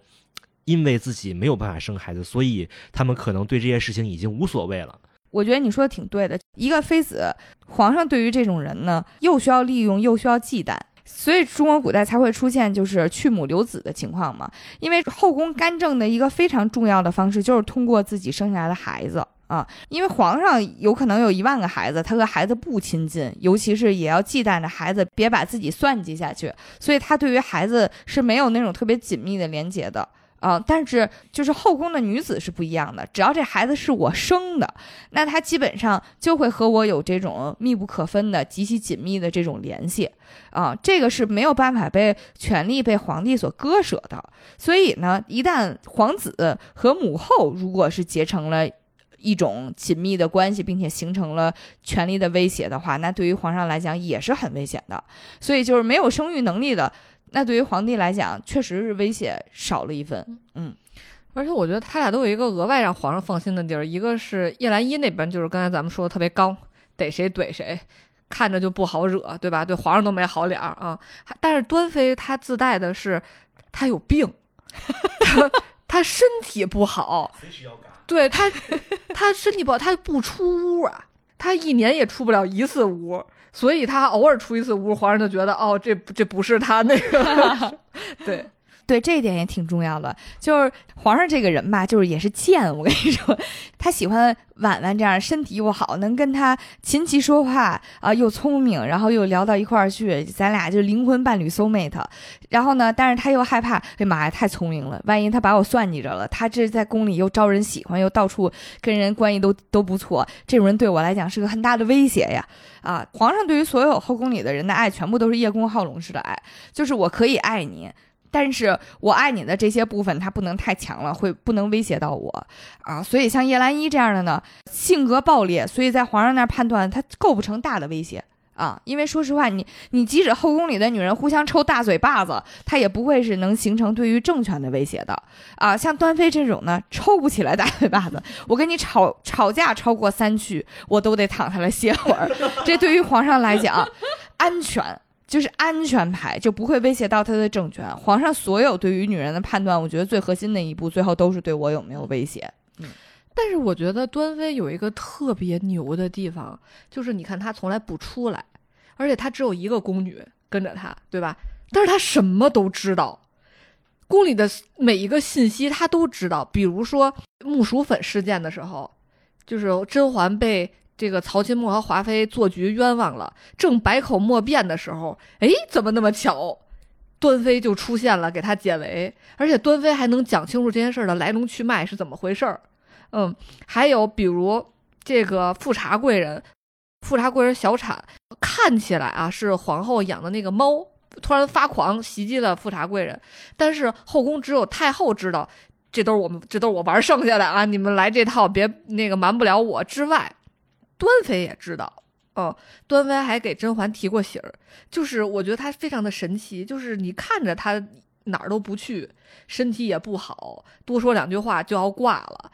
[SPEAKER 3] 因为自己没有办法生孩子，所以他们可能对这些事情已经无所谓了。
[SPEAKER 1] 我觉得你说的挺对的，一个妃子，皇上对于这种人呢，又需要利用，又需要忌惮。所以中国古代才会出现就是去母留子的情况嘛，因为后宫干政的一个非常重要的方式就是通过自己生下来的孩子啊，因为皇上有可能有一万个孩子，他和孩子不亲近，尤其是也要忌惮着孩子别把自己算计下去，所以他对于孩子是没有那种特别紧密的连结的。啊，但是就是后宫的女子是不一样的，只要这孩子是我生的，那她基本上就会和我有这种密不可分的、极其紧密的这种联系，啊，这个是没有办法被权力被皇帝所割舍的。所以呢，一旦皇子和母后如果是结成了一种紧密的关系，并且形成了权力的威胁的话，那对于皇上来讲也是很危险的。所以就是没有生育能力的。那对于皇帝来讲，确实是威胁少了一分。嗯，
[SPEAKER 2] 而且我觉得他俩都有一个额外让皇上放心的地儿，一个是叶澜依那边，就是刚才咱们说的特别刚，逮谁怼谁，看着就不好惹，对吧？对皇上都没好脸儿啊。但是端妃她自带的是，她有病，她身体不好，对她，她身体不好，她不出屋啊，她一年也出不了一次屋。所以他偶尔出一次屋，皇上就觉得哦，这这不是他那个，对。
[SPEAKER 1] 对这一点也挺重要的，就是皇上这个人吧，就是也是贱。我跟你说，他喜欢婉婉这样，身体又好，能跟他琴棋说话啊，又聪明，然后又聊到一块儿去，咱俩就灵魂伴侣 soul mate。然后呢，但是他又害怕，哎妈呀，太聪明了，万一他把我算计着了，他这在宫里又招人喜欢，又到处跟人关系都都不错，这种人对我来讲是个很大的威胁呀！啊，皇上对于所有后宫里的人的爱，全部都是叶公好龙式的爱，就是我可以爱你。但是我爱你的这些部分，它不能太强了，会不能威胁到我啊。所以像叶澜依这样的呢，性格暴烈，所以在皇上那儿判断他构不成大的威胁啊。因为说实话，你你即使后宫里的女人互相抽大嘴巴子，他也不会是能形成对于政权的威胁的啊。像端妃这种呢，抽不起来大嘴巴子，我跟你吵吵架超过三句，我都得躺下来歇会儿。这对于皇上来讲，安全。就是安全牌，就不会威胁到他的政权。皇上所有对于女人的判断，我觉得最核心的一步，最后都是对我有没有威胁。
[SPEAKER 2] 嗯，但是我觉得端妃有一个特别牛的地方，就是你看她从来不出来，而且她只有一个宫女跟着她，对吧？但是她什么都知道，宫里的每一个信息她都知道。比如说木薯粉事件的时候，就是甄嬛被这个曹钦墨和华妃做局冤枉了，正百口莫辩的时候，哎，怎么那么巧，端妃就出现了，给他解围，而且端妃还能讲清楚这件事的来龙去脉是怎么回事儿。嗯，还有比如这个富察贵人，富察贵人小产，看起来啊是皇后养的那个猫，突然发狂袭击了富察贵人，但是后宫只有太后知道，这都是我们这都是我玩剩下的啊，你们来这套别那个瞒不了我。之外，端妃也知道，哦，端妃还给甄嬛提过醒儿，就是我觉得她非常的神奇，就是你看着她哪儿都不去，身体也不好，多说两句话就要挂了。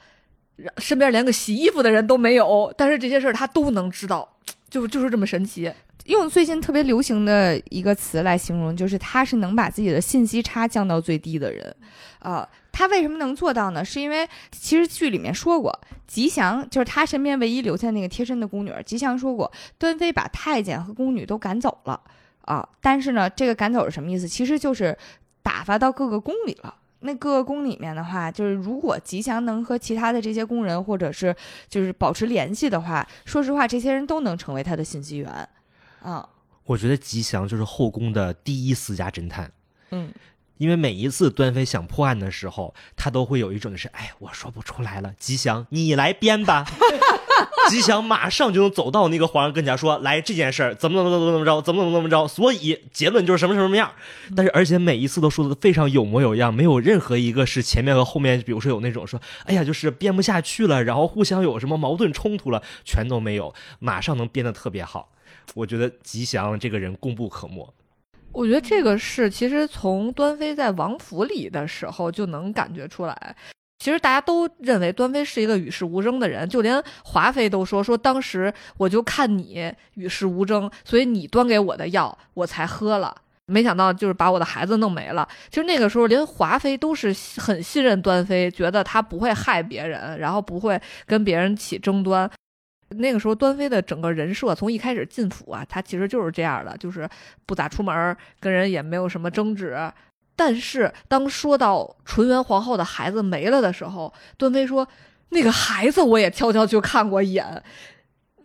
[SPEAKER 2] 身边连个洗衣服的人都没有，但是这些事儿她都能知道，就就是这么神奇。
[SPEAKER 1] 用最近特别流行的一个词来形容，就是她是能把自己的信息差降到最低的人。啊，他为什么能做到呢？是因为其实剧里面说过，吉祥就是他身边唯一留下那个贴身的宫女。吉祥说过，端妃把太监和宫女都赶走了啊，但是呢，这个赶走是什么意思？其实就是打发到各个宫里了。那各个宫里面的话，就是如果吉祥能和其他的这些宫人或者是就是保持联系的话，说实话，这些人都能成为他的信息源，啊，
[SPEAKER 3] 我觉得吉祥就是后宫的第一私家侦探，
[SPEAKER 1] 嗯。
[SPEAKER 3] 因为每一次端妃想破案的时候，她都会有一种就是，哎，我说不出来了，吉祥你来编吧。吉祥马上就能走到那个皇上跟前说，来这件事儿怎么怎么怎么怎么着，怎么怎么怎么着，所以结论就是什么什么什么样。但是而且每一次都说的非常有模有样，没有任何一个是前面和后面，比如说有那种说，哎呀，就是编不下去了，然后互相有什么矛盾冲突了，全都没有，马上能编得特别好。我觉得吉祥这个人功不可没。
[SPEAKER 2] 我觉得这个是，其实从端妃在王府里的时候就能感觉出来。其实大家都认为端妃是一个与世无争的人，就连华妃都说说当时我就看你与世无争，所以你端给我的药我才喝了。没想到就是把我的孩子弄没了。其实那个时候连华妃都是很信任端妃，觉得她不会害别人，然后不会跟别人起争端。那个时候，端妃的整个人设从一开始进府啊，她其实就是这样的，就是不咋出门，跟人也没有什么争执。但是当说到纯元皇后的孩子没了的时候，端妃说：“那个孩子我也悄悄去看过一眼。”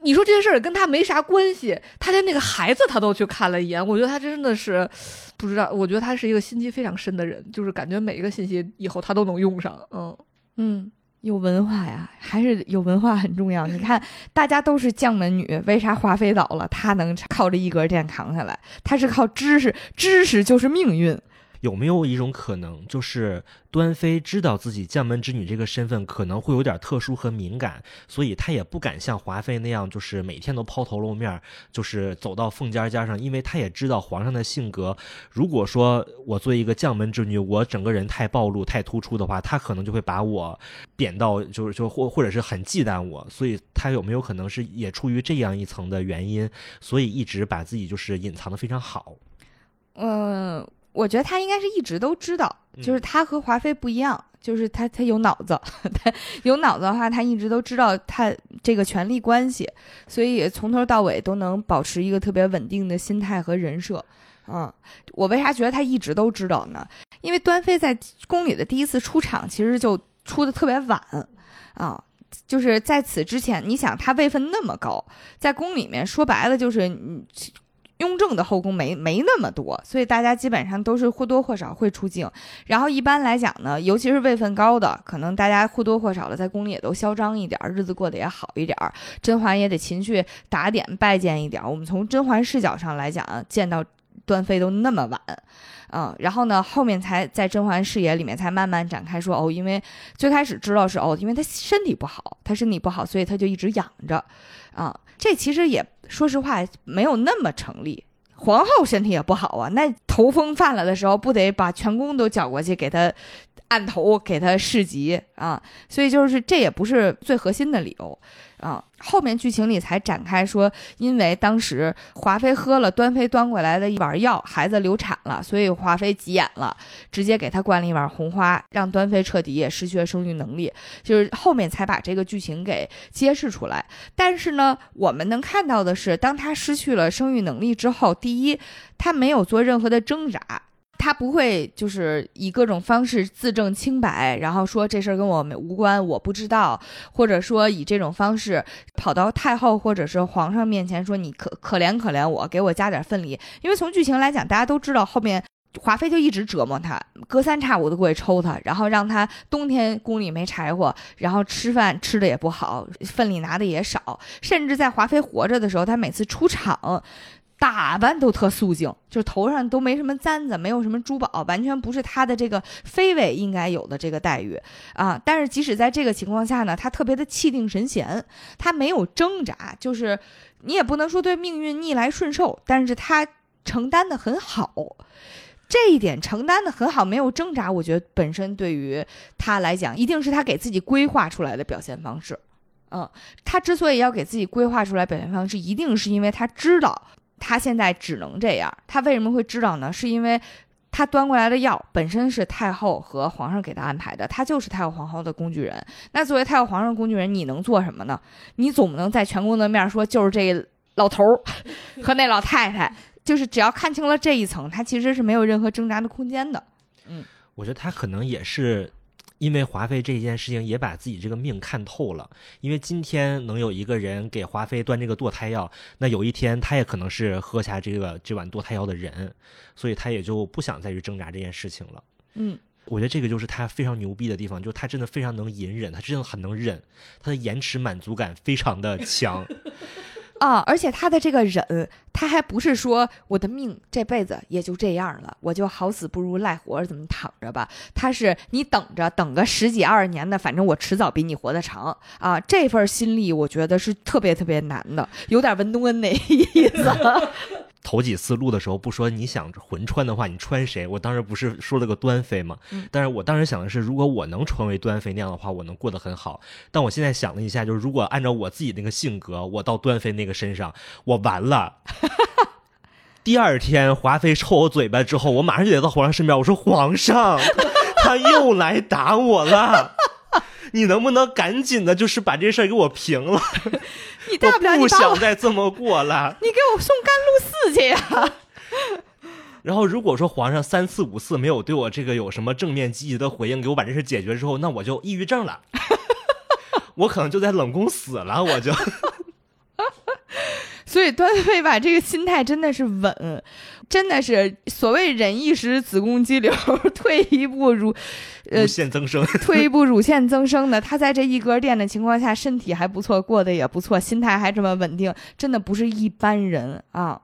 [SPEAKER 2] 你说这件事儿跟他没啥关系，他连那个孩子他都去看了一眼。我觉得他真的是不知道，我觉得他是一个心机非常深的人，就是感觉每一个信息以后他都能用上。嗯
[SPEAKER 1] 嗯。有文化呀，还是有文化很重要。你看，大家都是将门女，为啥华妃倒了，她能靠着一格电扛下来？她是靠知识，知识就是命运。
[SPEAKER 3] 有没有一种可能，就是端妃知道自己将门之女这个身份可能会有点特殊和敏感，所以她也不敢像华妃那样，就是每天都抛头露面，就是走到凤尖尖上，因为她也知道皇上的性格。如果说我作为一个将门之女，我整个人太暴露、太突出的话，他可能就会把我贬到，就是就或或者是很忌惮我。所以她有没有可能是也出于这样一层的原因，所以一直把自己就是隐藏的非常好？
[SPEAKER 1] 嗯。我觉得他应该是一直都知道，就是他和华妃不一样，就是他他有脑子，他有脑子的话，他一直都知道他这个权力关系，所以从头到尾都能保持一个特别稳定的心态和人设。嗯，我为啥觉得他一直都知道呢？因为端妃在宫里的第一次出场其实就出的特别晚啊，就是在此之前，你想他位分那么高，在宫里面说白了就是你。雍正的后宫没没那么多，所以大家基本上都是或多或少会出镜。然后一般来讲呢，尤其是位分高的，可能大家或多或少的在宫里也都嚣张一点，日子过得也好一点。甄嬛也得勤去打点拜见一点。我们从甄嬛视角上来讲，见到端妃都那么晚，嗯，然后呢，后面才在甄嬛视野里面才慢慢展开说哦，因为最开始知道是哦，因为她身体不好，她身体不好，所以她就一直养着，啊，这其实也。说实话，没有那么成立。皇后身体也不好啊，那头风犯了的时候，不得把全宫都叫过去给她按头，给她侍疾啊？所以就是这也不是最核心的理由。啊，后面剧情里才展开说，因为当时华妃喝了端妃端过来的一碗药，孩子流产了，所以华妃急眼了，直接给她灌了一碗红花，让端妃彻底也失去了生育能力。就是后面才把这个剧情给揭示出来。但是呢，我们能看到的是，当她失去了生育能力之后，第一，她没有做任何的挣扎。他不会就是以各种方式自证清白，然后说这事儿跟我没无关，我不知道，或者说以这种方式跑到太后或者是皇上面前说你可可怜可怜我，给我加点份礼。因为从剧情来讲，大家都知道后面华妃就一直折磨他，隔三差五的过去抽他，然后让他冬天宫里没柴火，然后吃饭吃的也不好，份礼拿的也少，甚至在华妃活着的时候，他每次出场。打扮都特素净，就头上都没什么簪子，没有什么珠宝，完全不是他的这个妃位应该有的这个待遇啊！但是即使在这个情况下呢，他特别的气定神闲，他没有挣扎，就是你也不能说对命运逆来顺受，但是他承担的很好，这一点承担的很好，没有挣扎，我觉得本身对于他来讲，一定是他给自己规划出来的表现方式。嗯，他之所以要给自己规划出来表现方式，一定是因为他知道。他现在只能这样，他为什么会知道呢？是因为他端过来的药本身是太后和皇上给他安排的，他就是太后皇后的工具人。那作为太后皇上工具人，你能做什么呢？你总不能在全宫的面说就是这老头儿 和那老太太，就是只要看清了这一层，他其实是没有任何挣扎的空间的。嗯，
[SPEAKER 3] 我觉得他可能也是。因为华妃这件事情也把自己这个命看透了，因为今天能有一个人给华妃端这个堕胎药，那有一天他也可能是喝下这个这碗堕胎药的人，所以他也就不想再去挣扎这件事情了。
[SPEAKER 1] 嗯，
[SPEAKER 3] 我觉得这个就是他非常牛逼的地方，就是他真的非常能隐忍，他真的很能忍，他的延迟满足感非常的强。
[SPEAKER 1] 啊！而且他的这个忍，他还不是说我的命这辈子也就这样了，我就好死不如赖活着，怎么躺着吧？他是你等着，等个十几二十年的，反正我迟早比你活得长啊！这份心力，我觉得是特别特别难的，有点文东恩那意思。
[SPEAKER 3] 头几次录的时候不说你想魂穿的话，你穿谁？我当时不是说了个端妃吗？但是我当时想的是，如果我能成为端妃那样的话，我能过得很好。但我现在想了一下，就是如果按照我自己那个性格，我到端妃那个身上，我完了。第二天华妃抽我嘴巴之后，我马上就得到皇上身边，我说皇上，他又来打我了。你能不能赶紧的，就是把这事儿给我平了？
[SPEAKER 1] 你大不了
[SPEAKER 3] 不想再这么过了。
[SPEAKER 1] 你给我送甘露寺去呀！
[SPEAKER 3] 然后如果说皇上三次五次没有对我这个有什么正面积极的回应，给我把这事解决之后，那我就抑郁症了，我可能就在冷宫死了，我就。
[SPEAKER 1] 所以端妃吧，这个心态真的是稳，真的是所谓忍一时子宫肌瘤，退一步乳，
[SPEAKER 3] 乳腺增生，
[SPEAKER 1] 退一步乳腺增生的。他在这一格店的情况下，身体还不错，过得也不错，心态还这么稳定，真的不是一般人啊。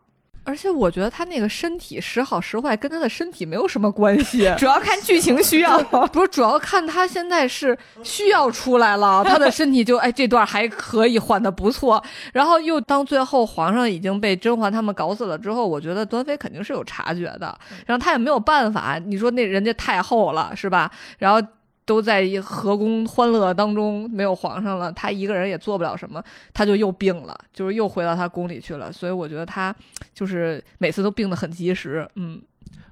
[SPEAKER 2] 而且我觉得他那个身体时好时坏跟他的身体没有什么关系，
[SPEAKER 1] 主要看剧情需要，
[SPEAKER 2] 不是主要看他现在是需要出来了，他的身体就哎这段还可以缓的不错，然后又当最后皇上已经被甄嬛他们搞死了之后，我觉得端妃肯定是有察觉的，然后他也没有办法，你说那人家太后了是吧？然后。都在和宫欢乐当中，没有皇上了，他一个人也做不了什么，他就又病了，就是又回到他宫里去了。所以我觉得他就是每次都病得很及时，嗯。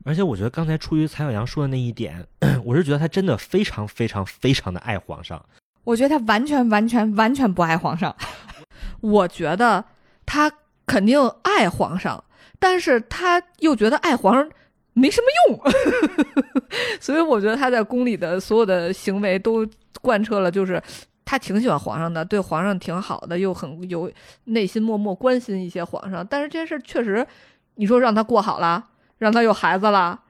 [SPEAKER 3] 而且我觉得刚才出于蔡小阳说的那一点，我是觉得他真的非常非常非常的爱皇上。
[SPEAKER 1] 我觉得他完全完全完全不爱皇上。
[SPEAKER 2] 我觉得他肯定爱皇上，但是他又觉得爱皇上。没什么用，所以我觉得他在宫里的所有的行为都贯彻了，就是他挺喜欢皇上的，对皇上挺好的，又很有内心默默关心一些皇上。但是这件事确实，你说让他过好了，让他有孩子了，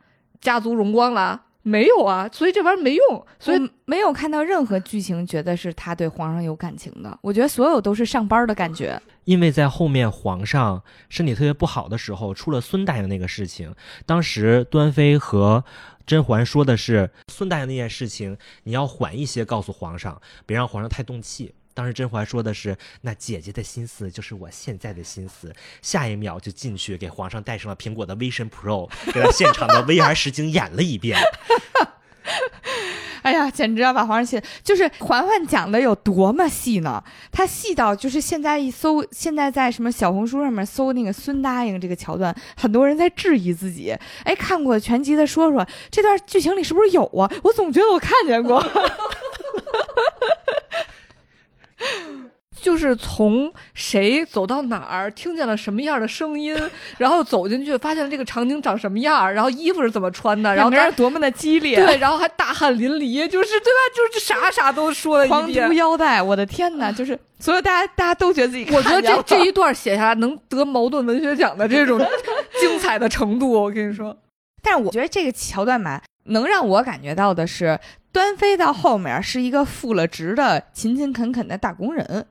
[SPEAKER 2] 家族荣光了。没有啊，所以这玩意儿没用，所以
[SPEAKER 1] 没有看到任何剧情觉得是他对皇上有感情的。我觉得所有都是上班的感觉。
[SPEAKER 3] 因为在后面皇上身体特别不好的时候，出了孙大爷那个事情，当时端妃和甄嬛说的是孙大爷那件事情，你要缓一些告诉皇上，别让皇上太动气。当时甄嬛说的是：“那姐姐的心思就是我现在的心思。”下一秒就进去给皇上戴上了苹果的 Vision Pro，给他现场的 VR 实景演了一遍。
[SPEAKER 1] 哎呀，简直要把皇上气！就是嬛嬛讲的有多么细呢？她细到就是现在一搜，现在在什么小红书上面搜那个孙答应这个桥段，很多人在质疑自己。哎，看过全集的说说，这段剧情里是不是有啊？我总觉得我看见过。
[SPEAKER 2] 就是从谁走到哪儿，听见了什么样的声音，然后走进去，发现这个场景长什么样，然后衣服是怎么穿的，然后他
[SPEAKER 1] 两个人多么的激烈，
[SPEAKER 2] 对，然后还大汗淋漓，就是对吧？就是啥啥都说了
[SPEAKER 1] 狂
[SPEAKER 2] 一遍
[SPEAKER 1] 秃。腰带，我的天哪！就是所有大家大家都觉得自己
[SPEAKER 2] 我觉得这这一段写下来能得茅盾文学奖的这种 精彩的程度，我跟你说，
[SPEAKER 1] 但是我觉得这个桥段吧，能让我感觉到的是，端妃到后面是一个负了职的勤勤恳恳的大工人，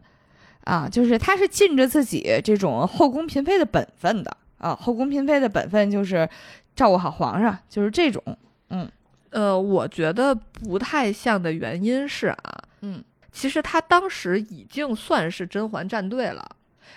[SPEAKER 1] 啊，就是她是尽着自己这种后宫嫔妃的本分的啊，后宫嫔妃的本分就是照顾好皇上，就是这种，嗯。
[SPEAKER 2] 呃，我觉得不太像的原因是啊，
[SPEAKER 1] 嗯，
[SPEAKER 2] 其实他当时已经算是甄嬛站队了，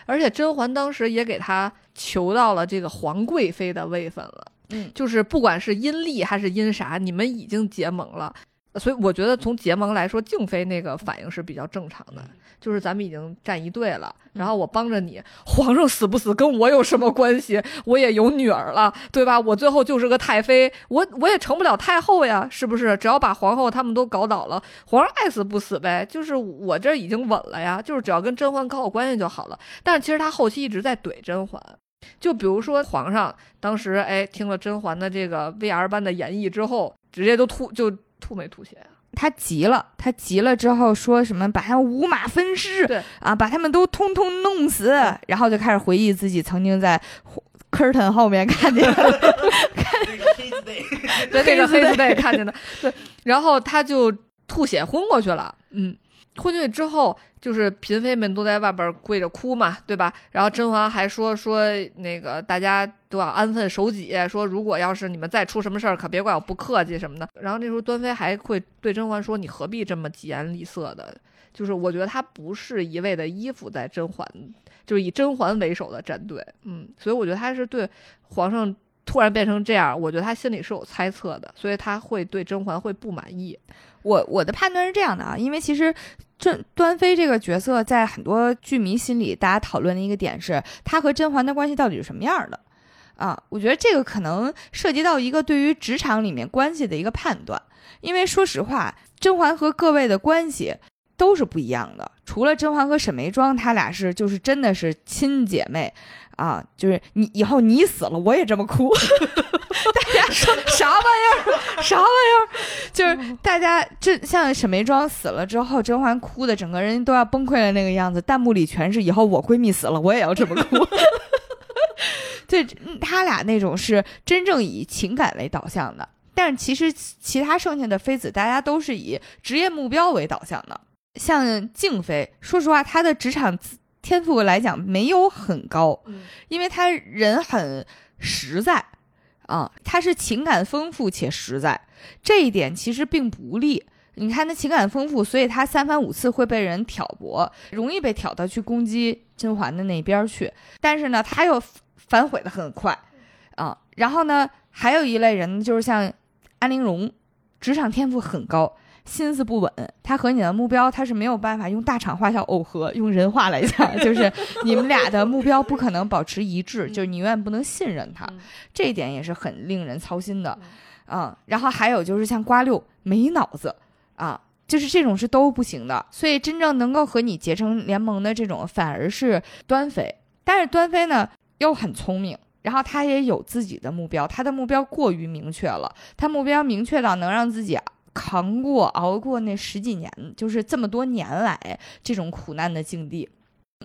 [SPEAKER 2] 而且甄嬛当时也给他求到了这个皇贵妃的位分了。
[SPEAKER 1] 嗯，
[SPEAKER 2] 就是不管是阴历还是阴啥，你们已经结盟了，所以我觉得从结盟来说，静妃那个反应是比较正常的，就是咱们已经站一队了，然后我帮着你，皇上死不死跟我有什么关系？我也有女儿了，对吧？我最后就是个太妃，我我也成不了太后呀，是不是？只要把皇后他们都搞倒了，皇上爱死不死呗，就是我这已经稳了呀，就是只要跟甄嬛搞好关系就好了。但是其实他后期一直在怼甄嬛。就比如说，皇上当时哎听了甄嬛的这个 VR 般的演绎之后，直接都吐就吐没吐血啊？
[SPEAKER 1] 他急了，他急了之后说什么把他们五马分尸，
[SPEAKER 2] 对
[SPEAKER 1] 啊，把他们都通通弄死，然后就开始回忆自己曾经在 curtain 后面看见的
[SPEAKER 2] 对那个黑丝
[SPEAKER 1] 黑丝带
[SPEAKER 2] 带看见的，对，然后他就吐血昏过去了，嗯，昏过去之后，就是嫔妃们都在外边跪着哭嘛，对吧？然后甄嬛还说说那个大家都要安分守己，说如果要是你们再出什么事儿，可别怪我不客气什么的。然后那时候端妃还会对甄嬛说：“你何必这么疾言厉色的？”就是我觉得她不是一味的依附在甄嬛，就是以甄嬛为首的战队，嗯，所以我觉得她是对皇上突然变成这样，我觉得他心里是有猜测的，所以他会对甄嬛会不满意。
[SPEAKER 1] 我我的判断是这样的啊，因为其实这端妃这个角色在很多剧迷心里，大家讨论的一个点是，她和甄嬛的关系到底是什么样的啊？我觉得这个可能涉及到一个对于职场里面关系的一个判断，因为说实话，甄嬛和各位的关系都是不一样的，除了甄嬛和沈眉庄，她俩是就是真的是亲姐妹。啊，就是你以后你死了，我也这么哭。大家说啥玩意儿？啥玩意儿？就是大家这像沈眉庄死了之后，甄嬛哭的整个人都要崩溃的那个样子，弹幕里全是以后我闺蜜死了，我也要这么哭。对，嗯他俩那种是真正以情感为导向的，但是其实其他剩下的妃子，大家都是以职业目标为导向的。像静妃，说实话，她的职场天赋来讲没有很高，因为她人很实在啊，他是情感丰富且实在，这一点其实并不利。你看他情感丰富，所以他三番五次会被人挑拨，容易被挑到去攻击甄嬛的那边去。但是呢，他又反悔的很快啊。然后呢，还有一类人就是像安陵容，职场天赋很高。心思不稳，他和你的目标他是没有办法用大厂话叫耦合，用人话来讲就是你们俩的目标不可能保持一致，就是你永远不能信任他，这一点也是很令人操心的啊。然后还有就是像瓜六没脑子啊，就是这种是都不行的。所以真正能够和你结成联盟的这种反而是端妃，但是端妃呢又很聪明。然后他也有自己的目标，他的目标过于明确了，他目标明确到能让自己扛过、熬过那十几年，就是这么多年来这种苦难的境地。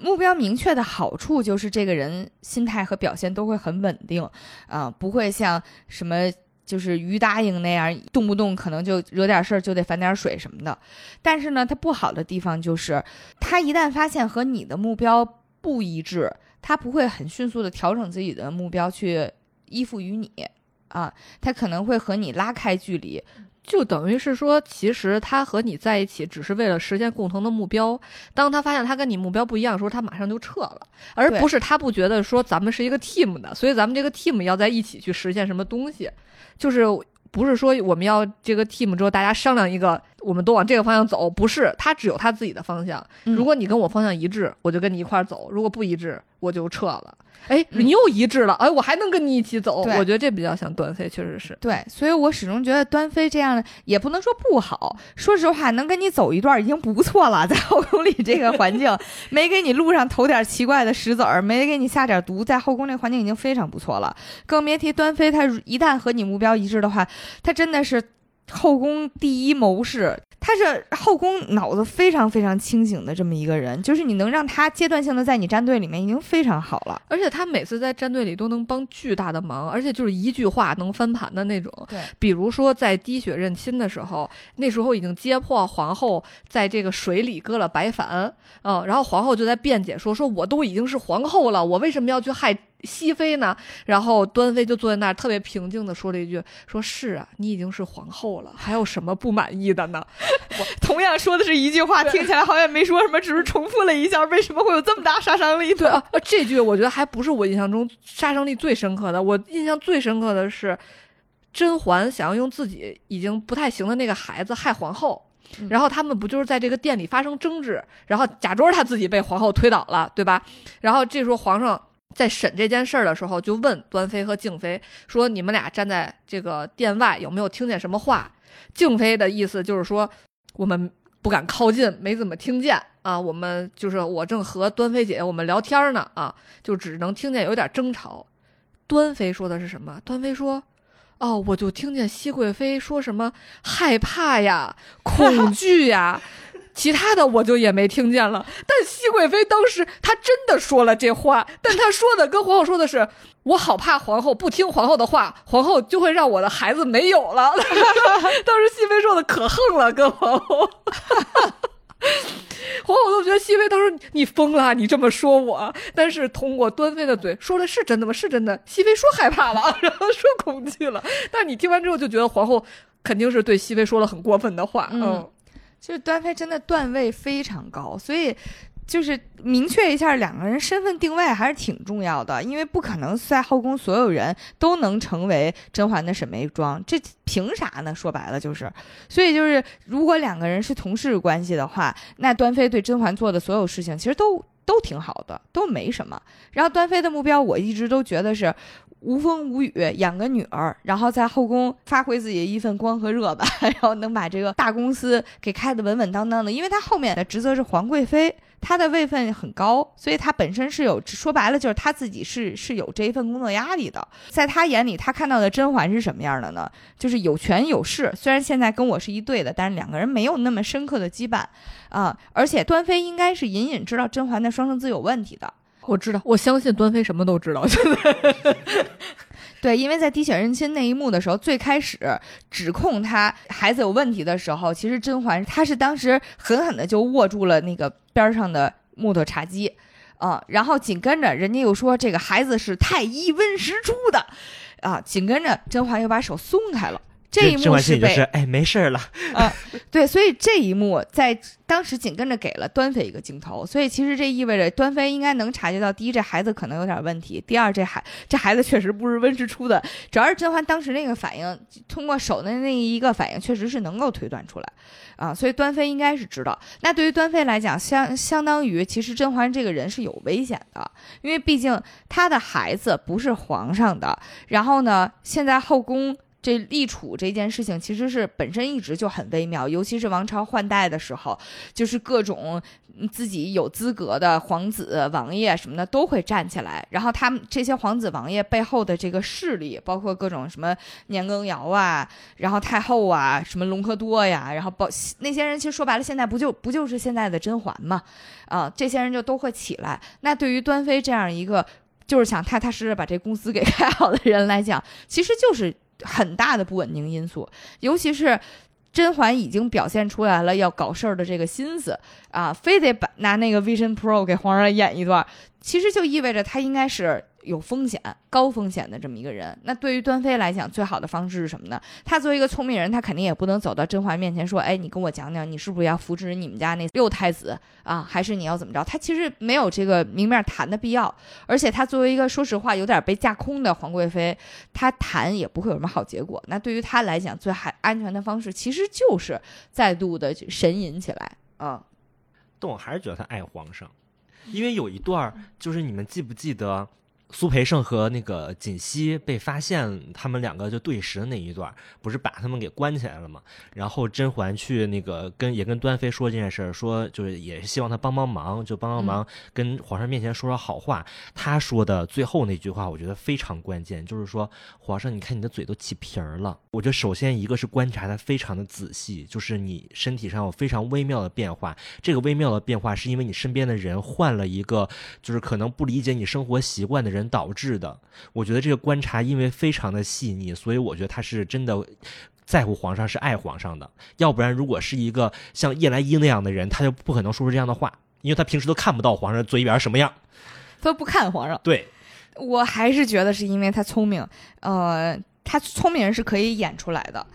[SPEAKER 1] 目标明确的好处就是这个人心态和表现都会很稳定，啊、不会像什么就是于答应那样，动不动可能就惹点事儿就得反点水什么的。但是呢，他不好的地方就是，他一旦发现和你的目标不一致，他不会很迅速的调整自己的目标去依附于你，啊，他可能会和你拉开距离，
[SPEAKER 2] 就等于是说，其实他和你在一起只是为了实现共同的目标。当他发现他跟你目标不一样的时候，他马上就撤了，而不是他不觉得说咱们是一个 team 的，所以咱们这个 team 要在一起去实现什么东西，就是不是说我们要这个 team 之后大家商量一个我们都往这个方向走，不是，他只有他自己的方向。
[SPEAKER 1] 嗯
[SPEAKER 2] 如果你跟我方向一致，我就跟你一块儿走；如果不一致，我就撤了。哎，
[SPEAKER 1] 嗯
[SPEAKER 2] 你又一致了，哎，我还能跟你一起走。我觉得这比较像端妃，确实是。
[SPEAKER 1] 对，所以我始终觉得端妃这样的也不能说不好。说实话，能跟你走一段已经不错了，在后宫里 这个环境，没给你路上投点奇怪的石子儿，没给你下点毒，在后宫这环境已经非常不错了。更别提端妃，她一旦和你目标一致的话，她真的是后宫第一谋士。他是后宫脑子非常非常清醒的这么一个人，就是你能让他阶段性的在你战队里面已经非常好了。
[SPEAKER 2] 而且他每次在战队里都能帮巨大的忙，而且就是一句话能翻盘的那种。
[SPEAKER 1] 对，
[SPEAKER 2] 比如说在滴血认亲的时候，那时候已经揭破皇后在这个水里割了白矾，嗯，然后皇后就在辩解说，说我都已经是皇后了，我为什么要去害熹妃呢？然后端妃就坐在那儿特别平静的说了一句，说是啊，你已经是皇后了，还有什么不满意的呢？
[SPEAKER 1] 同样说的是一句话，听起来好像没说什么，只是重复了一下。为什么会有这么大杀伤力？
[SPEAKER 2] 对啊，呃这句我觉得还不是我印象中杀伤力最深刻的。我印象最深刻的是，甄嬛想要用自己已经不太行的那个孩子害皇后。
[SPEAKER 1] 嗯
[SPEAKER 2] 然后他们不就是在这个店里发生争执，然后贾珠儿她自己被皇后推倒了，对吧？然后这时候皇上在审这件事儿的时候，就问端妃和静妃说：“你们俩站在这个殿外，有没有听见什么话？”静妃的意思就是说，我们不敢靠近，没怎么听见啊。我们就是我正和端妃姐姐我们聊天呢啊，就只能听见有点争吵。端妃说的是什么？端妃说。哦，我就听见熹贵妃说什么害怕呀、恐惧呀，其他的我就也没听见了。但熹贵妃当时她真的说了这话，但她说的跟皇后说的是：“我好怕皇后不听皇后的话，皇后就会让我的孩子没有了。”当时熹妃说的可横了，跟皇后。皇后都觉得熹妃当时你疯了，你这么说我。但是通过端妃的嘴说的是真的吗？是真的。熹妃说害怕了，然后说恐惧了。但你听完之后就觉得皇后肯定是对熹妃说了很过分的话。
[SPEAKER 1] 嗯
[SPEAKER 2] 嗯，
[SPEAKER 1] 就是端妃真的段位非常高，所以就是明确一下两个人身份定位还是挺重要的，因为不可能在后宫所有人都能成为甄嬛的沈眉庄，这凭啥呢？说白了就是，所以就是如果两个人是同事关系的话，那端妃对甄嬛做的所有事情其实都都挺好的，都没什么。然后端妃的目标，我一直都觉得是。无风无雨养个女儿，然后在后宫发挥自己的一份光和热吧，然后能把这个大公司给开得稳稳当当的。因为她后面的职责是皇贵妃，她的位分很高，所以她本身是有说白了就是她自己是是有这一份工作压力的。在她眼里，她看到的甄嬛是什么样的呢？就是有权有势，虽然现在跟我是一对的，但是两个人没有那么深刻的羁绊啊。而且端妃应该是隐隐知道甄嬛的双生子有问题的。
[SPEAKER 2] 我知道，我相信端妃什么都知道。
[SPEAKER 1] 对，因为在滴血认亲那一幕的时候，最开始指控他孩子有问题的时候，其实甄嬛她是当时狠狠的就握住了那个边上的木头茶几，啊、然后紧跟着人家又说这个孩子是太医温实初的，啊，紧跟着甄嬛又把手松开了。这一幕是
[SPEAKER 3] 就是哎没事儿了，
[SPEAKER 1] 对，所以这一幕在当时紧跟着给了端妃一个镜头，所以其实这意味着端妃应该能察觉到，第一，这孩子可能有点问题；第二，这孩这孩子确实不是温实初的。主要是甄嬛当时那个反应，通过手的那一个反应，确实是能够推断出来啊，所以端妃应该是知道。那对于端妃来讲，相相当于其实甄嬛这个人是有危险的，因为毕竟她的孩子不是皇上的，然后呢，现在后宫。这立储这件事情其实是本身一直就很微妙，尤其是王朝换代的时候，就是各种自己有资格的皇子、王爷什么的都会站起来，然后他们这些皇子、王爷背后的这个势力，包括各种什么年羹尧啊，然后太后啊，什么隆科多呀，然后包那些人，其实说白了，现在不就不就是现在的甄嬛嘛？啊，这些人就都会起来。那对于端妃这样一个就是想踏踏实实把这公司给 开好的人来讲，其实就是。很大的不稳定因素，尤其是甄嬛已经表现出来了要搞事儿的这个心思啊，非得把拿那个 Vision Pro 给皇上演一段，其实就意味着他应该是有风险、高风险的这么一个人。那对于端妃来讲，最好的方式是什么呢？他作为一个聪明人，他肯定也不能走到甄嬛面前说：“哎，你跟我讲讲，你是不是要扶持你们家那六太子啊？还是你要怎么着？”他其实没有这个明面谈的必要。而且他作为一个说实话有点被架空的皇贵妃，他谈也不会有什么好结果。那对于他来讲，最还安全的方式其实就是再度的神隐起来啊。
[SPEAKER 3] 但我还是觉得他爱皇上，因为有一段就是你们记不记得？苏培盛和那个锦溪被发现，他们两个就对视的那一段，不是把他们给关起来了吗？然后甄嬛去那个跟也跟端妃说这件事儿，说就是也是希望他帮帮忙，就帮帮忙，跟皇上面前说说好话。他说的最后那句话，我觉得非常关键，就是说皇上，你看你的嘴都起皮儿了。我觉得首先一个是观察的非常的仔细，就是你身体上有非常微妙的变化，这个微妙的变化是因为你身边的人换了一个，就是可能不理解你生活习惯的人。导致的，我觉得这个观察因为非常的细腻，所以我觉得他是真的在乎皇上，是爱皇上的。要不然，如果是一个像叶澜依那样的人，他就不可能说出这样的话，因为他平时都看不到皇上嘴边什么样，
[SPEAKER 1] 他不看皇上。
[SPEAKER 3] 对，
[SPEAKER 1] 我还是觉得是因为他聪明，呃，他聪明人是可以演出来的。